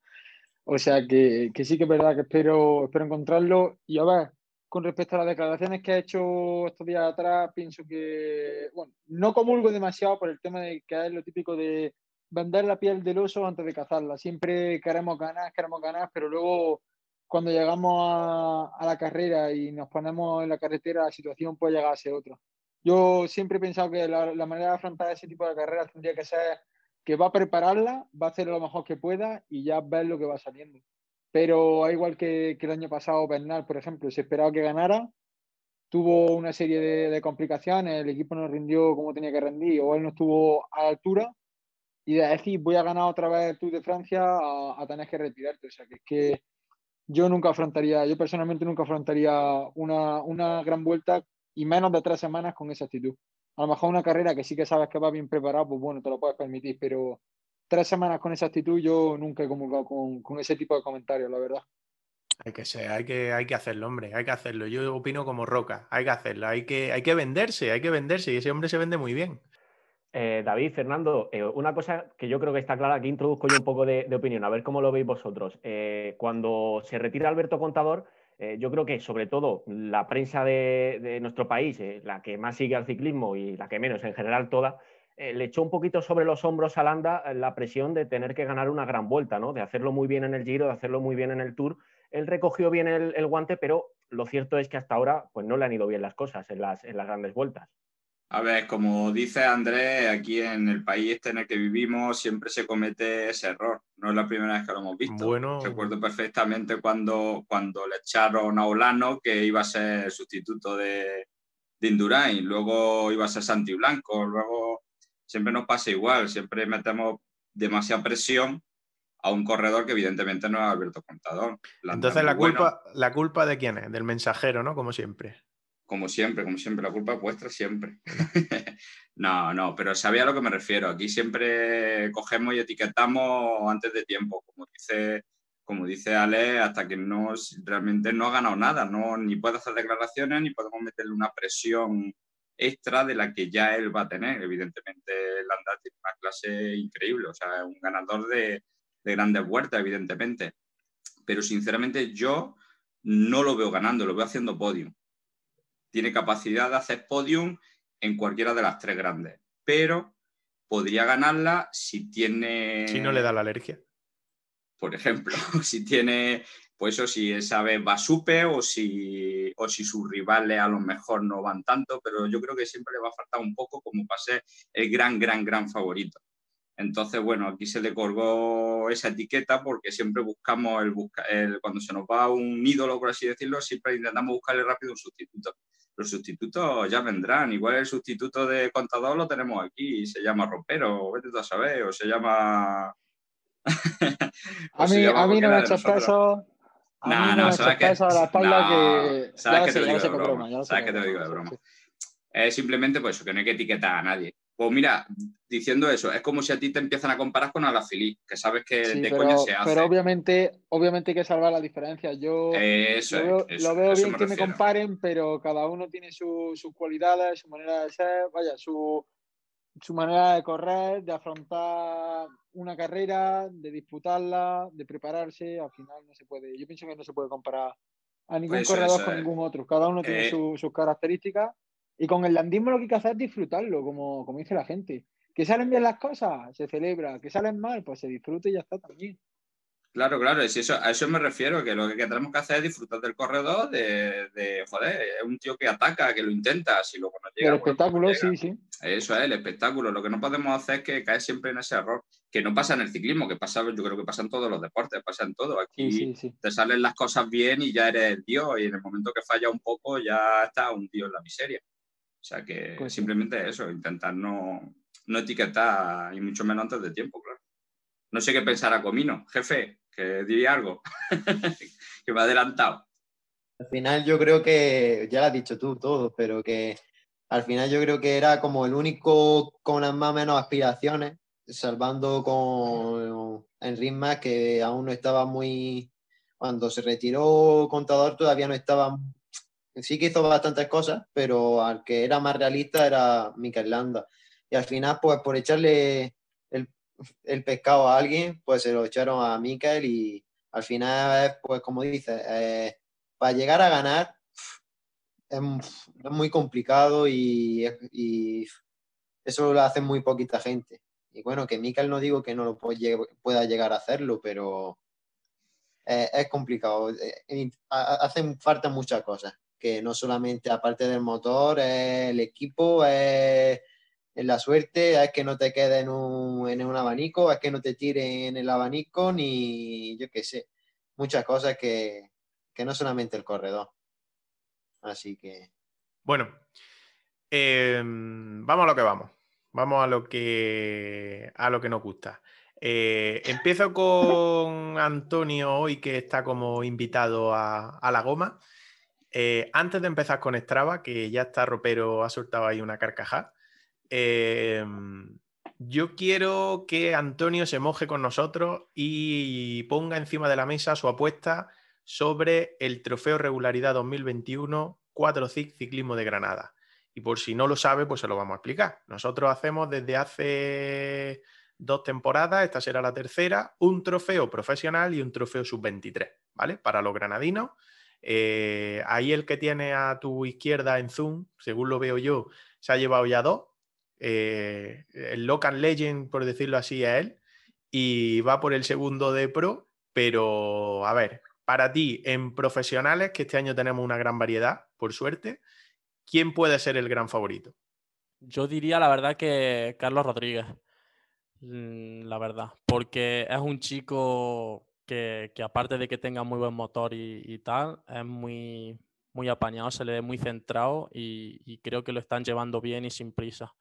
O sea que, que, sí que es verdad que espero, espero encontrarlo. Y a ver, con respecto a las declaraciones que ha hecho estos días atrás, pienso que, bueno, no comulgo demasiado por el tema de que es lo típico de vender la piel del oso antes de cazarla. Siempre queremos ganar, queremos ganar, pero luego cuando llegamos a, la carrera y nos ponemos en la carretera, la situación puede llegar a ser otra. Yo siempre he pensado que la, manera de afrontar ese tipo de carreras tendría que ser que va a prepararla, va a hacer lo mejor que pueda y ya ver lo que va saliendo. Pero igual que, el año pasado, Bernal, por ejemplo, se esperaba que ganara, tuvo una serie de, de, complicaciones, el equipo no rindió como tenía que rendir o él no estuvo a la altura y de decir voy a ganar otra vez el Tour de Francia a, tener que retirarte. O sea, que es que yo nunca afrontaría, yo personalmente nunca afrontaría una, una gran vuelta y menos de tres semanas con esa actitud. A lo mejor una carrera que sí que sabes que va bien preparado, pues bueno, te lo puedes permitir, pero tres semanas con esa actitud yo nunca he comulgado con, con ese tipo de comentarios, la verdad. Hay que ser, hay que, hay que hacerlo, hombre, hay que hacerlo. Yo opino como Roca, hay que hacerlo, hay que, hay que venderse, hay que venderse y ese hombre se vende muy bien. Eh, David, Fernando, eh, una cosa que yo creo que está clara, aquí introduzco yo un poco de, opinión, a ver cómo lo veis vosotros. Eh, cuando se retira Alberto Contador, yo creo que sobre todo la prensa de, nuestro país, la que más sigue al ciclismo y la que menos, en general toda, le echó un poquito sobre los hombros a Landa la presión de tener que ganar una gran vuelta, ¿no? de hacerlo muy bien en el Giro, de hacerlo muy bien en el Tour él recogió bien el, guante, pero lo cierto es que hasta ahora pues, no le han ido bien las cosas en las, en las grandes vueltas. A ver, como dice Andrés, aquí en el país este en el que vivimos siempre se comete ese error. No es la primera vez que lo hemos visto. Bueno. Recuerdo perfectamente cuando, cuando le echaron a Olano que iba a ser sustituto de, de Indurain, luego iba a ser Santi Blanco, luego siempre nos pasa igual, siempre metemos demasiada presión a un corredor que evidentemente no es Alberto Contador. Entonces la culpa, la culpa de quién es? Del mensajero, ¿no? Como siempre. Como siempre, como siempre, la culpa es vuestra siempre. no, no, pero sabía a lo que me refiero. Aquí siempre cogemos y etiquetamos antes de tiempo, como dice, como dice Ale, hasta que no realmente no ha ganado nada, no, ni puede hacer declaraciones, ni podemos meterle una presión extra de la que ya él va a tener. Evidentemente, Landa tiene una clase increíble, o sea, es un ganador de, de grandes vueltas, evidentemente. Pero sinceramente yo no lo veo ganando, lo veo haciendo podium. Tiene capacidad de hacer podium en cualquiera de las tres grandes, pero podría ganarla si tiene... Si no le da la alergia. Por ejemplo, si tiene, pues eso, si esa vez va súper o si, o si sus rivales a lo mejor no van tanto, pero yo creo que siempre le va a faltar un poco como para ser el gran, gran, gran favorito. Entonces, bueno, aquí se le colgó esa etiqueta porque siempre buscamos el, cuando se nos va un ídolo, por así decirlo, siempre intentamos buscarle rápido un sustituto. Los sustitutos ya vendrán. Igual el sustituto de contador lo tenemos aquí, se llama Ropero, vete tú a saber, o se llama. a mí, a mí no me ha hecho caso. No, no, sabes que. Sabes que te digo de broma. Sabes que te digo de broma. Es simplemente pues que no hay que etiquetar a nadie. Pues mira, diciendo eso, es como si a ti te empiezan a comparar con Alaphilippe, que sabes que de coña se hace. Pero obviamente, obviamente hay que salvar la diferencia. Yo lo veo, bien que me comparen, pero cada uno tiene sus cualidades, su manera de ser, vaya, su, su manera de correr, de afrontar una carrera, de disputarla, de prepararse. Al final no se puede, yo pienso que no se puede comparar a ningún corredor con ningún otro. Cada uno tiene eh, sus características y con el landismo lo que hay que hacer es disfrutarlo, como, como dice la gente. Que salen bien las cosas, se celebra. Que salen mal, pues se disfruta y ya está también. Claro, claro, es eso, a eso me refiero, que lo que tenemos que hacer es disfrutar del corredor, de, de joder, es un tío que ataca, que lo intenta, si luego no llega. El espectáculo, sí, sí. Eso es, el espectáculo. Lo que no podemos hacer es que caer siempre en ese error, que no pasa en el ciclismo, que pasa, yo creo que pasa en todos los deportes, pasa en todo. Aquí te salen las cosas bien y ya eres el tío, y en el momento que falla un poco ya está un tío en la miseria. O sea que pues simplemente eso, intentar no, no etiquetar y mucho menos antes de tiempo, claro. No sé qué pensará Comino, jefe, que diría algo, que me ha adelantado. Al final yo creo que, ya lo has dicho tú todo, pero que al final yo creo que era como el único con las más o menos aspiraciones, salvando con Enric que aún no estaba muy, cuando se retiró Contador todavía no estaba sí que hizo bastantes cosas, pero al que era más realista era Mikel Landa. Y al final, pues por echarle el, pescado a alguien, pues se lo echaron a Mikel y al final, pues como dices, eh, para llegar a ganar es, muy complicado y, eso lo hace muy poquita gente. Y bueno, que Mikel no digo que no lo pueda llegar a hacerlo, pero es complicado. Eh, hacen falta muchas cosas que no solamente aparte del motor, es el equipo, es, la suerte, es que no te quede en un, en un abanico, es que no te tire en el abanico, ni yo qué sé, muchas cosas que, no solamente el corredor. Así que. Bueno, em, vamos a lo que vamos. Vamos a lo que, a lo que nos gusta. Eh, empiezo con Antonio hoy, que está como invitado a la goma. Eh, antes de empezar con Strava, que ya está ropero, ha soltado ahí una carcajada. eh, yo quiero que Antonio se moje con nosotros y ponga encima de la mesa su apuesta sobre el Trofeo Regularidad 2021 4 CIC Ciclismo de Granada. Y por si no lo sabe, pues se lo vamos a explicar. Nosotros hacemos desde hace dos temporadas, esta será la tercera, un trofeo profesional y un trofeo sub-23, ¿vale? Para los granadinos. Eh, ahí el que tiene a tu izquierda en Zoom, según lo veo yo, se ha llevado ya dos. Eh, el Local Legend, por decirlo así, es él. Y va por el segundo de Pro. Pero, a ver, para ti, en profesionales, que este año tenemos una gran variedad, por suerte, ¿quién puede ser el gran favorito? Yo diría la verdad que Carlos Rodríguez, mm, la verdad, porque es un chico que, aparte de que tenga muy buen motor y, tal, es muy, muy apañado, se le ve muy centrado y, y creo que lo están llevando bien y sin prisa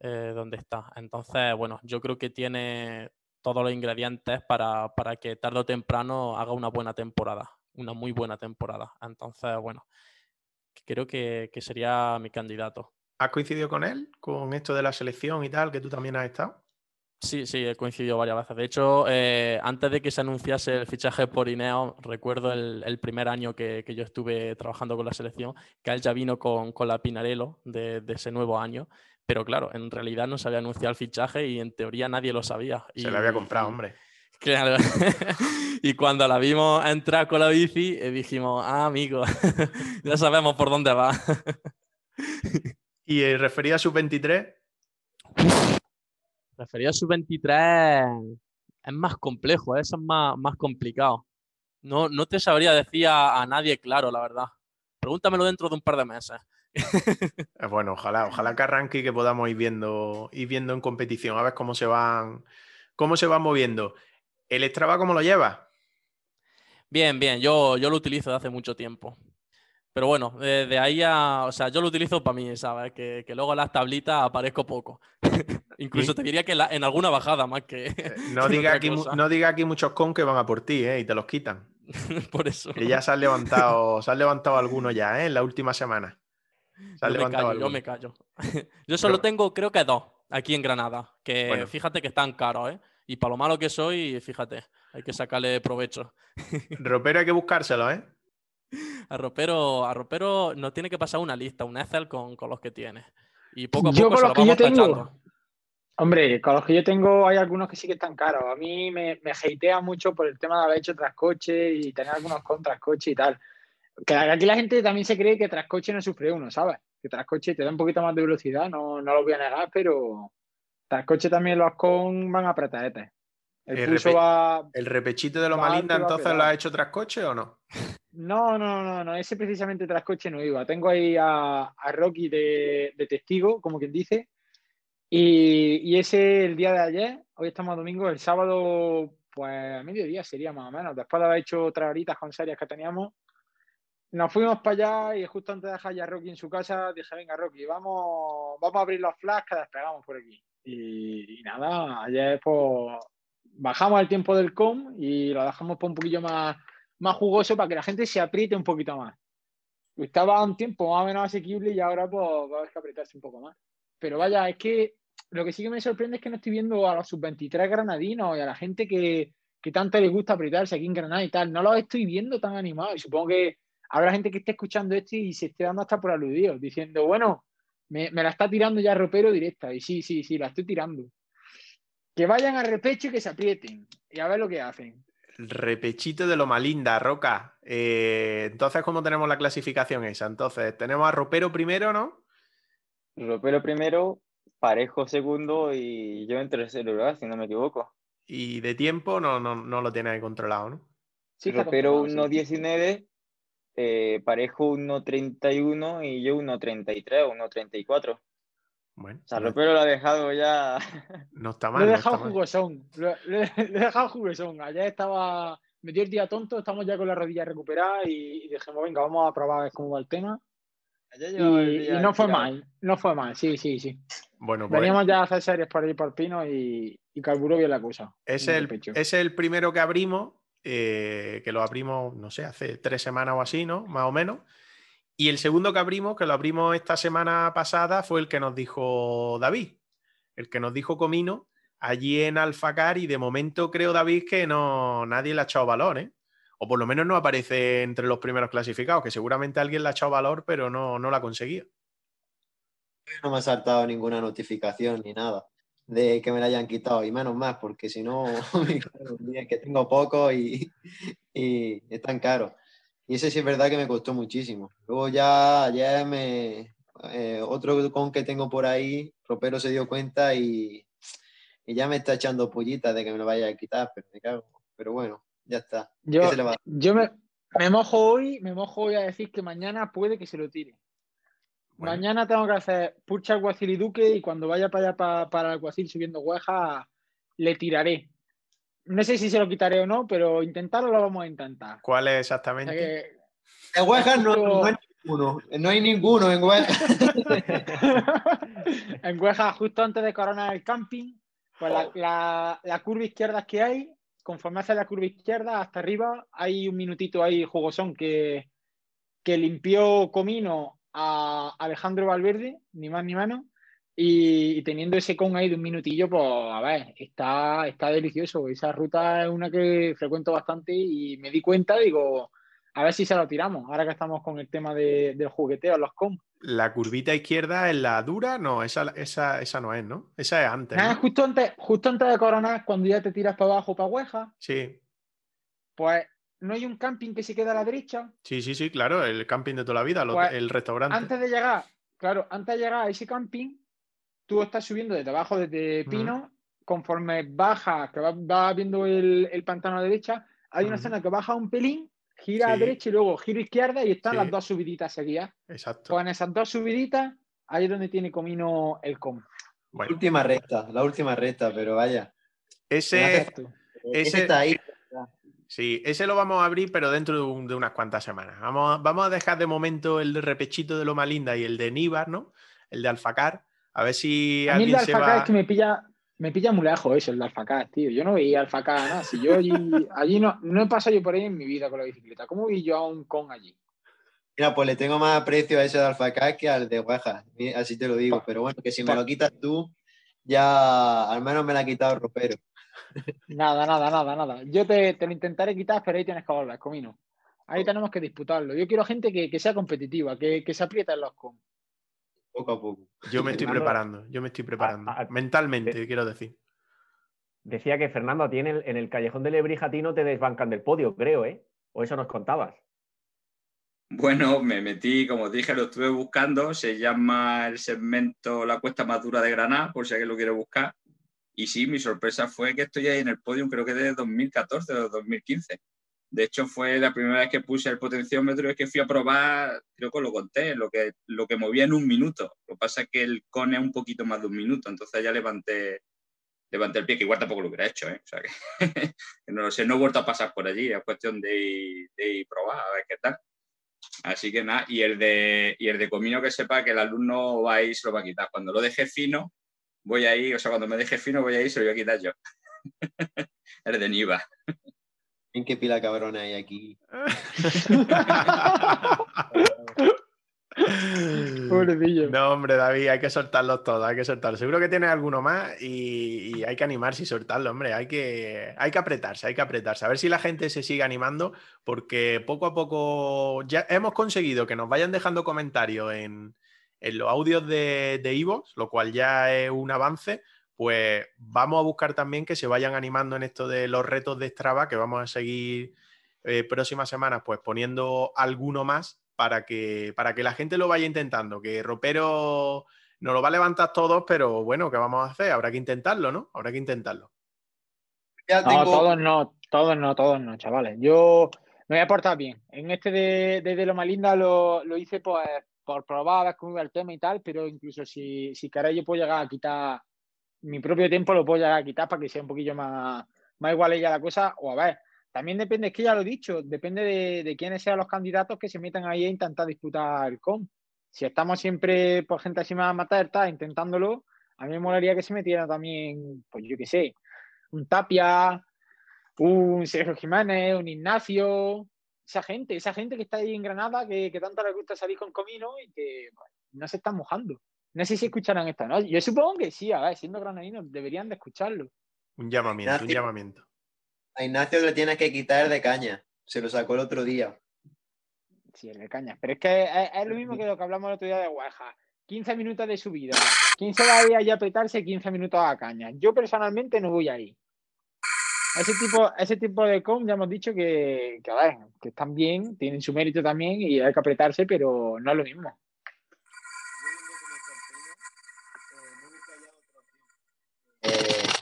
eh, donde está. Entonces, bueno, yo creo que tiene todos los ingredientes para, para que tarde o temprano haga una buena temporada, una muy buena temporada. Entonces, bueno, creo que, que sería mi candidato. ¿Has coincidido con él? Con esto de la selección y tal, que tú también has estado. Sí, sí, he coincidido varias veces. De hecho, eh, antes de que se anunciase el fichaje por Ineo, recuerdo el, el primer año que, que, yo estuve trabajando con la selección, que él ya vino con, con la Pinarello de, de, ese nuevo año. Pero claro, en realidad no se había anunciado el fichaje y en teoría nadie lo sabía. Se y, lo había comprado, hombre. Claro. y cuando la vimos entrar con la bici, eh, dijimos, ah, amigo, ya sabemos por dónde va. ¿Y eh, refería a sub-23? Refería a sub-23 es más complejo, eso es más, más complicado. No, no te sabría decir a, a, nadie claro, la verdad. Pregúntamelo dentro de un par de meses. bueno, ojalá, ojalá que arranque y que podamos ir viendo, ir viendo en competición, a ver cómo se van, cómo se van moviendo. ¿El Strava cómo lo lleva? Bien, bien, yo, yo lo utilizo desde hace mucho tiempo. Pero bueno, de, de, ahí a. O sea, yo lo utilizo para mí, ¿sabes? Que, que luego las tablitas aparezco poco. Incluso te diría que la, en alguna bajada más que. No, que diga, aquí, no diga aquí muchos con que van a por ti, ¿eh? Y te los quitan. por eso. Que ya se han levantado, se han levantado algunos ya, ¿eh? En la última semana. Se han yo, me callo, yo me callo. yo solo Pero... tengo, creo que dos, aquí en Granada. Que bueno. fíjate que están caros, ¿eh? Y para lo malo que soy, fíjate, hay que sacarle provecho. Ropero hay que buscárselo, ¿eh? A Ropero, a Ropero nos tiene que pasar una lista, un Excel con, con los que tiene. Y poco a yo poco con se los lo que vamos yo tengo, tachando. Hombre, con los que yo tengo hay algunos que sí que están caros. A mí me, me hatea mucho por el tema de haber hecho trascoche y tener algunos con trascoche y tal. Que aquí la gente también se cree que trascoche no sufre uno, ¿sabes? Que trascoche te da un poquito más de velocidad, no, no lo voy a negar, pero trascoche también los con van a apretaete. El, el, repe va, el repechito de lo Malinda, entonces lo ha hecho trascoche o no? No, no, no, no, ese precisamente trascoche no iba. Tengo ahí a, a Rocky de, de, testigo, como quien dice. Y, y, ese el día de ayer, hoy estamos domingo, el sábado, pues a mediodía sería más o menos. Después de haber hecho otras horitas con series que teníamos, nos fuimos para allá y justo antes de dejar a Rocky en su casa, dije, venga Rocky, vamos, vamos a abrir los flash que despegamos por aquí. Y, y nada, ayer pues bajamos el tiempo del com y lo dejamos por un poquillo más, más jugoso para que la gente se apriete un poquito más. Estaba un tiempo más o menos asequible y ahora pues va a haber que apretarse un poco más. Pero vaya, es que lo que sí que me sorprende es que no estoy viendo a los sub-23 granadinos y a la gente que, que tanto les gusta apretarse aquí en Granada y tal. No los estoy viendo tan animados y supongo que habrá gente que esté escuchando esto y se esté dando hasta por aludidos, diciendo, bueno, me, me la está tirando ya ropero directa. Y sí, sí, sí, la estoy tirando. Que vayan al repecho y que se aprieten. Y a ver lo que hacen. Repechito de lo malinda, Roca. Eh, entonces, ¿cómo tenemos la clasificación esa? Entonces, tenemos a Ropero primero, ¿no? Ropero primero, Parejo segundo y yo en tercer lugar, si no me equivoco. Y de tiempo no, no, no lo tiene controlado, ¿no? Sí, Ropero 1.19, eh, Parejo 1.31 y yo 1.33 o 1.34. Bueno, o sea, Ropero lo ha dejado ya. No está mal. Lo he no dejado mal. jugosón. Lo, lo, lo, he dejado jugosón. Ayer estaba. Me dio el día tonto, estamos ya con la rodilla recuperada y, y dijimos, venga, vamos a probar a ver cómo va el tema. Y, y, no fue mal, no fue mal, sí, sí, sí. Bueno, pues Veníamos ya a hacer series por ahí por Pino y, y carburó bien la cosa. es el, es el primero que abrimos, eh, que lo abrimos, no sé, hace tres semanas o así, ¿no? Más o menos. Y el segundo que abrimos, que lo abrimos esta semana pasada, fue el que nos dijo David, el que nos dijo Comino allí en Alfacar y de momento creo, David, que no, nadie le ha echado valor, ¿eh? O por lo menos no aparece entre los primeros clasificados, que seguramente alguien le ha echado valor, pero no, no la ha conseguido. No me ha saltado ninguna notificación ni nada de que me la hayan quitado, y menos más, porque si no, es que tengo poco y, y es tan caro. Y ese sí es verdad que me costó muchísimo. Luego ya ayer me, eh, otro con que tengo por ahí, Ropero se dio cuenta y, y ya me está echando pullitas de que me lo vaya a quitar, pero me cago. Pero bueno, ya está. ¿Qué Yo, yo me, me mojo hoy, me mojo hoy a decir que mañana puede que se lo tire. Bueno. Mañana tengo que hacer Purcha, Alguacil y Duque y cuando vaya para allá pa- para, el Alguacil subiendo Gueja, le tiraré. No sé si se lo quitaré o no, pero intentarlo lo vamos a intentar. ¿Cuál es O sea exactamente? que- En Huejas no, no hay ninguno, no hay ninguno en Huejas. en Gueja, justo antes de coronar el camping, pues la, la- la curva izquierda que hay, conforme hace la curva izquierda hasta arriba, hay un minutito ahí jugosón que, que limpió Comino a Alejandro Valverde, ni más ni menos, y, y teniendo ese con ahí de un minutillo, pues a ver, está, está delicioso. Esa ruta es una que frecuento bastante y me di cuenta, digo, a ver si se lo tiramos, ahora que estamos con el tema de- del jugueteo, los com. La curvita izquierda es la dura, no, esa, esa, esa no es, ¿no? Esa es antes. Nada, ¿no? justo antes, justo antes de coronar, cuando ya te tiras para abajo, para Hueja, Sí, pues no hay un camping que se queda a la derecha. sí, sí, sí, claro, el camping de toda la vida, lo- Pues, el restaurante. Antes de llegar, claro, antes de llegar a ese camping, tú estás subiendo desde abajo, desde. Pino, conforme baja, que va, va viendo el, el pantano a la derecha, hay una zona que baja un pelín, gira a la derecha y luego gira a izquierda y están Sí. las dos subiditas seguidas. Exacto. Pues en esas dos subiditas, ahí es donde tiene comino el com. La Bueno, última recta, la última recta, pero vaya. ese, ese- Ese está ahí. Sí, ese lo vamos a abrir, pero dentro de, un- de unas cuantas semanas. Vamos, vamos a dejar de momento el de repechito de Loma Linda y el de Níbar, ¿no? El de Alfacar. A ver si A mí el de Alfacar va. es que me pilla, me pilla muy lejos eso, el de Alfacar, tío. Yo no veía Alfacar nada. Si yo allí, allí no, no he pasado yo por ahí en mi vida con la bicicleta. ¿Cómo vi yo a un con allí? Mira, pues le tengo más aprecio a ese de Alfacar que al de mi- así te lo digo. Pa- Pero bueno, que si me lo quitas tú, ya al menos me la ha quitado el ropero. Nada, nada, nada, nada. Yo te, te lo intentaré quitar, pero ahí tienes que volver, comino. Ahí tenemos que disputarlo. Yo quiero gente que, que sea competitiva, que, que se aprieta en los com. Poco a poco. Yo me estoy Fernando, preparando, yo me estoy preparando. a- Mentalmente, quiero decir. Decía que Fernando, a ti en el, en el callejón de Lebrija a ti no te desbancan del podio, creo, ¿eh? O eso nos contabas. Bueno, me metí, como dije, lo estuve buscando. Se llama el segmento La Cuesta Más Dura de Granada, por si alguien lo quiere buscar. Y sí, mi sorpresa fue que estoy ahí en el podium, creo que desde 2014 o 2015. De hecho, fue la primera vez que puse el potenciómetro y es que fui a probar, creo que lo conté, lo que, lo que movía en un minuto. Lo que pasa es que el cone es un poquito más de un minuto, entonces ya levanté, levanté el pie, que igual tampoco lo hubiera hecho, ¿eh? O sea que, no lo sé, no he vuelto a pasar por allí, es cuestión de ir, de ir probar, a ver qué tal. Así que nada, y el de, y el de comino que sepa que el alumno va a ir, se lo va a quitar. Cuando lo deje fino, voy a ir, o sea, cuando me deje fino, voy a ir, se lo voy a quitar yo. el de Niva. ¿En qué pila cabrona hay aquí? Pobrecillo. No, hombre, David, hay que soltarlos todos, hay que soltarlos. Seguro que tienes alguno más y, y hay que animarse y soltarlo, hombre. Hay que, hay que apretarse, hay que apretarse. A ver si la gente se sigue animando, porque poco a poco ya hemos conseguido que nos vayan dejando comentarios en, en los audios de de Ivox, lo cual ya es un avance. Pues vamos a buscar también que se vayan animando en esto de los retos de Strava, que vamos a seguir eh, próximas semanas, pues poniendo alguno más para que, para que la gente lo vaya intentando. Que Ropero nos lo va a levantar todos, pero bueno, ¿qué vamos a hacer? Habrá que intentarlo, ¿no? Habrá que intentarlo. Ya No, todos no, todos no, todos no, chavales. Yo me voy a portar bien. En este de, de, de Loma Linda lo, lo hice pues, por probar a ver cómo iba el tema y tal, pero incluso si, si queréis yo puedo llegar a quitar mi propio tiempo, lo puedo llegar a quitar para que sea un poquillo más, más igual ella la cosa. O a ver, también depende, es que ya lo he dicho, depende de, de quiénes sean los candidatos que se metan ahí a intentar disputar el com. Si estamos siempre por gente así más matar, está intentándolo, A mí me molaría que se metiera también, pues yo qué sé, un Tapia, un Sergio Jiménez, un Ignacio, esa gente, esa gente que está ahí en Granada, que, que tanto le gusta salir con comino y que no se están mojando. No sé si escucharán esto, ¿no? Yo supongo que sí, a ver, siendo granadinos, deberían de escucharlo. Un llamamiento, un llamamiento. A Ignacio le tienes que quitar de caña. Se lo sacó el otro día. Sí, el de caña. Pero es que es, lo mismo que lo que hablamos el otro día de Guaja. 15 minutos de subida. ¿Quién se va a ir allá a petarse 15 minutos a caña? Yo personalmente no voy ahí. Ese tipo, ese tipo de com ya hemos dicho que, que, a ver, que están bien, tienen su mérito también y hay que apretarse, pero no es lo mismo.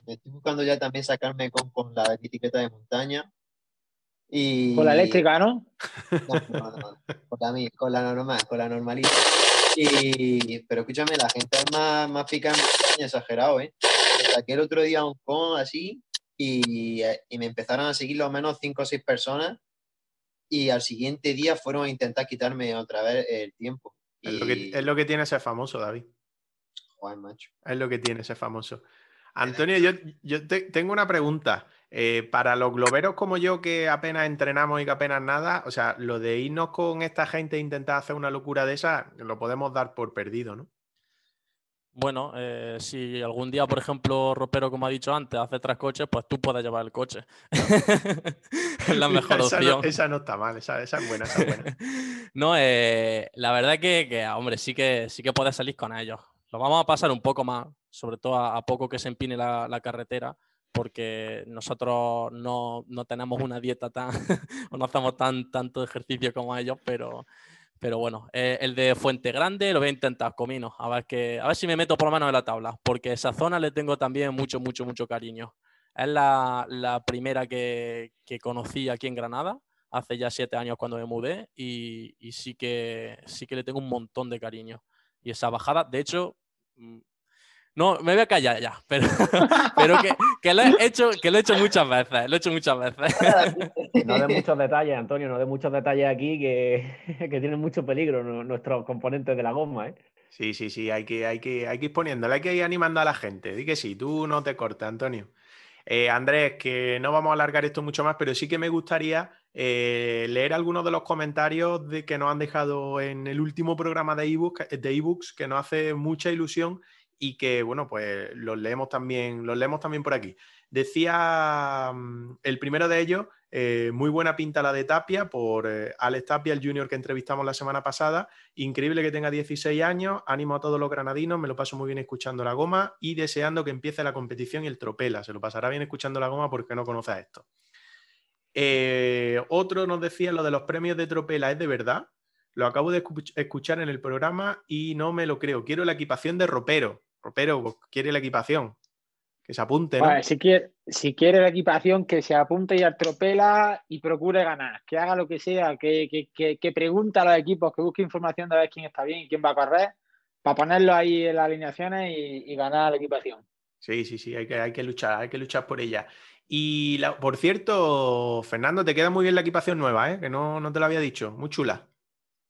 Me estoy buscando ya también sacarme con, con la bicicleta de montaña. Y... Con la eléctrica, ¿no? No, no, no, Con, la, con la normal, con la normalita. Y, pero escúchame, la gente es más, más pica en montaña, exagerado, ¿eh? Saqué el otro día un con así y, y, me empezaron a seguir lo menos 5 o 6 personas y al siguiente día fueron a intentar quitarme otra vez el tiempo. Es, lo que, es lo que tiene ese famoso, David. Joder, macho. Es lo que tiene ese famoso. Antonio, yo, yo tengo una pregunta. Eh, para los globeros como yo, que apenas entrenamos y que apenas nada, o sea, lo de irnos con esta gente e intentar hacer una locura de esa, lo podemos dar por perdido, ¿no? Bueno, eh, si algún día, por ejemplo, Ropero, como ha dicho antes, hace tres coches, pues tú puedes llevar el coche. es la mejor esa opción. No, esa no está mal, esa, esa es buena, esa es buena. no, eh, la verdad que, que, hombre, sí que, sí que puedes salir con ellos. Lo vamos a pasar un poco más, sobre todo a, a poco que se empine la, la, carretera, porque nosotros no, no tenemos una dieta tan, o no hacemos tan, tanto ejercicio como ellos, pero, pero bueno, eh, el de Fuente Grande lo voy a intentar, comino, a ver, que, a ver si me meto por lo menos en la tabla, porque esa zona le tengo también mucho, mucho, mucho cariño. Es la, la primera que, que, conocí aquí en Granada, hace ya siete años cuando me mudé, y, y sí, que, sí que le tengo un montón de cariño. Y esa bajada, de hecho, mm, no, me voy a callar ya, pero, pero que, que, lo he hecho, que lo he hecho muchas veces, lo he hecho muchas veces. No de muchos detalles, Antonio, no de muchos detalles aquí que, que tienen mucho peligro nuestros componentes de la goma, ¿eh? Sí, sí, sí, hay que, hay que, hay que ir poniéndole, hay que ir animando a la gente. Di que sí, tú no te cortes, Antonio. Eh, Andrés, que no vamos a alargar esto mucho más, pero sí que me gustaría eh, leer algunos de los comentarios de, que nos han dejado en el último programa de ebooks, de ebooks que nos hace mucha ilusión y que, bueno, pues los leemos también, los leemos también por aquí. Decía mm, el primero de ellos, eh, muy buena pinta la de Tapia por eh, Alex Tapia, el junior que entrevistamos la semana pasada. Increíble que tenga 16 años, ánimo a todos los granadinos, me lo paso muy bien escuchando la goma y deseando que empiece la competición y el tropela. Se lo pasará bien escuchando la goma porque no conoce a esto. Eh, otro nos decía lo de los premios de tropela, ¿es de verdad? Lo acabo de escuchar en el programa y no me lo creo. Quiero la equipación de ropero. Ropero quiere la equipación. Que se apunte, si, quiere, si quiere la equipación, que se apunte y atropela y procure ganar. Que haga lo que sea, que, que, que, que pregunte a los equipos, que busque información de ver quién está bien y quién va a correr, para ponerlo ahí en las alineaciones y, y ganar la equipación. Sí, sí, sí, hay que, hay que luchar, hay que luchar por ella. Y la, por cierto, Fernando, te queda muy bien la equipación nueva, ¿eh? que no, no te lo había dicho, muy chula.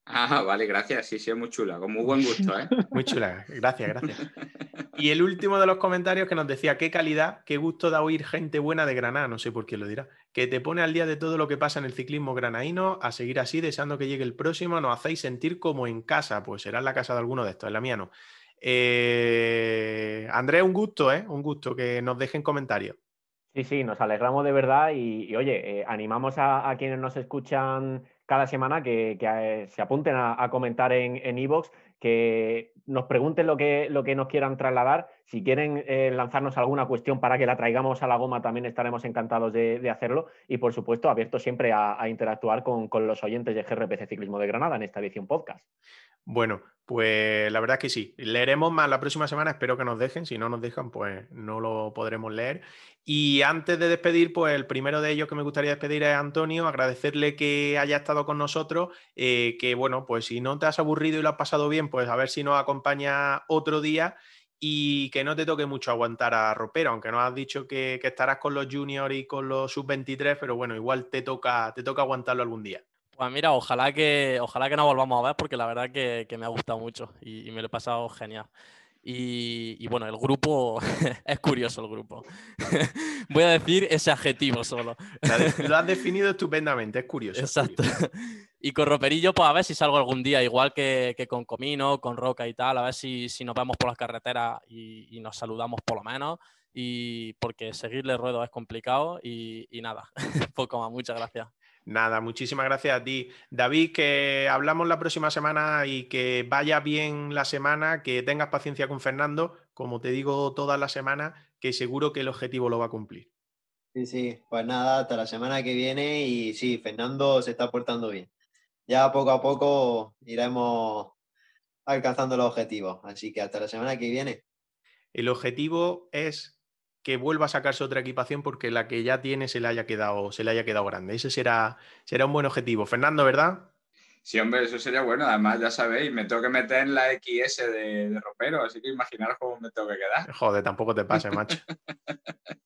Ah, vale, gracias. Sí, sí, es muy chula, con muy buen gusto, ¿eh? Muy chula, gracias, gracias. Y el último de los comentarios que nos decía, qué calidad, qué gusto da oír gente buena de Granada, no sé por qué lo dirá, que te pone al día de todo lo que pasa en el ciclismo granaíno, a seguir así, deseando que llegue el próximo, nos hacéis sentir como en casa, pues será en la casa de alguno de estos, en la mía no. Eh, Andrés, un gusto, ¿eh? Un gusto que nos dejen comentarios. Sí, sí, nos alegramos de verdad y, y oye, eh, animamos a, a quienes nos escuchan cada semana que, que eh, se apunten a, comentar en Evox, en que nos pregunten lo que, lo que nos quieran trasladar. Si quieren eh, lanzarnos alguna cuestión para que la traigamos a la goma, también estaremos encantados de, hacerlo. Y por supuesto, abierto siempre a, interactuar con, con, los oyentes de GRPC Ciclismo de Granada en esta edición podcast. Bueno, pues la verdad es que sí. Leeremos más la próxima semana, espero que nos dejen. Si no nos dejan, pues no lo podremos leer. Y antes de despedir, pues el primero de ellos que me gustaría despedir es Antonio, agradecerle que haya estado con nosotros, eh, que bueno, pues si no te has aburrido y lo has pasado bien, pues a ver si nos acompaña otro día y que no te toque mucho aguantar a Ropero, aunque nos has dicho que, estarás con los juniors y con los sub-23, pero bueno, igual te toca, te toca aguantarlo algún día. Pues mira, ojalá que, ojalá que nos volvamos a ver porque la verdad que, que me ha gustado mucho y, y me lo he pasado genial. Y, bueno, el grupo es curioso el grupo. Voy a decir ese adjetivo solo. Lo has definido estupendamente, es curioso. Exacto. Y con Roperillo, pues a ver si salgo algún día, igual que, con Comino, con Roca y tal, a ver si, nos vemos por las carreteras y, nos saludamos por lo menos. Y porque seguirle ruedo es complicado y, y nada, poco más, muchas gracias. Nada, muchísimas gracias a ti. David, que hablamos la próxima semana y que vaya bien la semana, que tengas paciencia con Fernando, como te digo toda la semana, que seguro que el objetivo lo va a cumplir. Sí, sí, pues nada, hasta la semana que viene y sí, Fernando se está portando bien. Ya poco a poco iremos alcanzando los objetivos, así que hasta la semana que viene. El objetivo es que vuelva a sacarse otra equipación porque la que ya tiene se le haya quedado, se le haya quedado grande. Ese será, será un buen objetivo. Fernando, ¿verdad? Sí, hombre, eso sería bueno. Además, ya sabéis, me tengo que meter en la XS de, de ropero, así que imaginaros cómo me tengo que quedar. Joder, tampoco te pase, macho.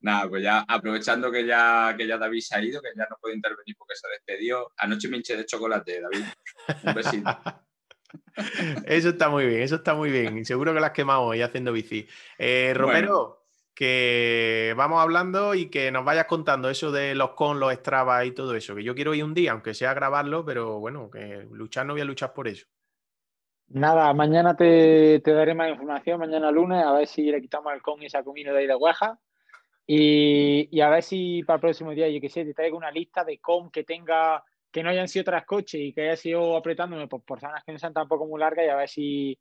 Nada, pues ya aprovechando que ya, que ya David se ha ido, que ya no puede intervenir porque se ha despedido. Anoche me hinché de chocolate, David. Un besito. Eso está muy bien, eso está muy bien. Seguro que las quemamos hoy haciendo bici. Eh, Romero, que vamos hablando y que nos vayas contando eso de los con, los Strava y todo eso. Que yo quiero ir un día, aunque sea grabarlo, pero bueno, que luchar no voy a luchar por eso. Nada, mañana te, daré más información, mañana lunes, a ver si le quitamos el con y esa comida de ahí de Guaja. Y, y, a ver si para el próximo día, yo que sé, te traigo una lista de con que tenga que no hayan sido tras coches y que haya sido apretándome por, por zonas que no sean tampoco muy largas y a ver si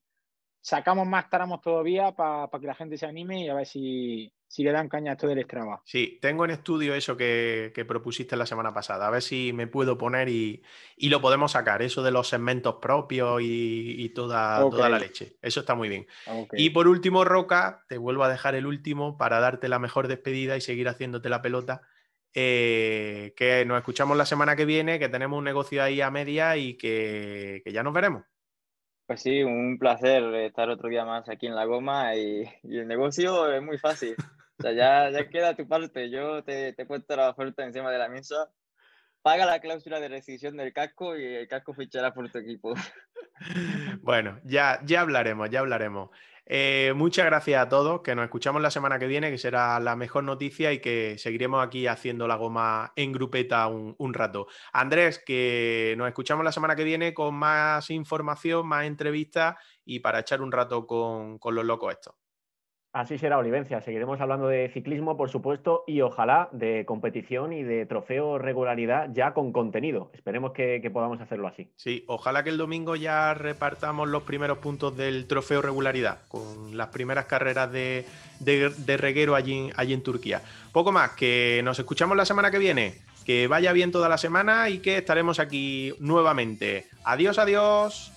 sacamos más tramos todavía para que la gente se anime y a ver si, si le dan caña a esto del Strava. Sí, tengo en estudio eso que, propusiste la semana pasada, a ver si me puedo poner y, lo podemos sacar, eso de los segmentos propios y, toda, toda, la leche. Eso está muy bien. Y por último, Roca, te vuelvo a dejar el último para darte la mejor despedida y seguir haciéndote la pelota. Eh, que nos escuchamos la semana que viene, que tenemos un negocio ahí a media y que, ya nos veremos. Pues sí, un placer estar otro día más aquí en La Goma y, el negocio es muy fácil. O sea, ya, ya queda tu parte. Yo te, te he puesto la oferta encima de la mesa. Paga la cláusula de rescisión del casco y el casco fichará por tu equipo. Bueno, ya, ya hablaremos, ya hablaremos. Eh, muchas gracias a todos, que nos escuchamos la semana que viene, que será la mejor noticia y que seguiremos aquí haciendo la goma en grupeta un, rato. Andrés, que nos escuchamos la semana que viene con más información, más entrevistas y para echar un rato con, con los locos estos. Así será, Olivencia. Seguiremos hablando de ciclismo, por supuesto, y ojalá de competición y de trofeo regularidad ya con contenido. Esperemos que, podamos hacerlo así. Sí, ojalá que el domingo ya repartamos los primeros puntos del trofeo regularidad, con las primeras carreras de, reguero allí, allí en Turquía. Poco más, que nos escuchamos la semana que viene. Que vaya bien toda la semana y que estaremos aquí nuevamente. Adiós, adiós.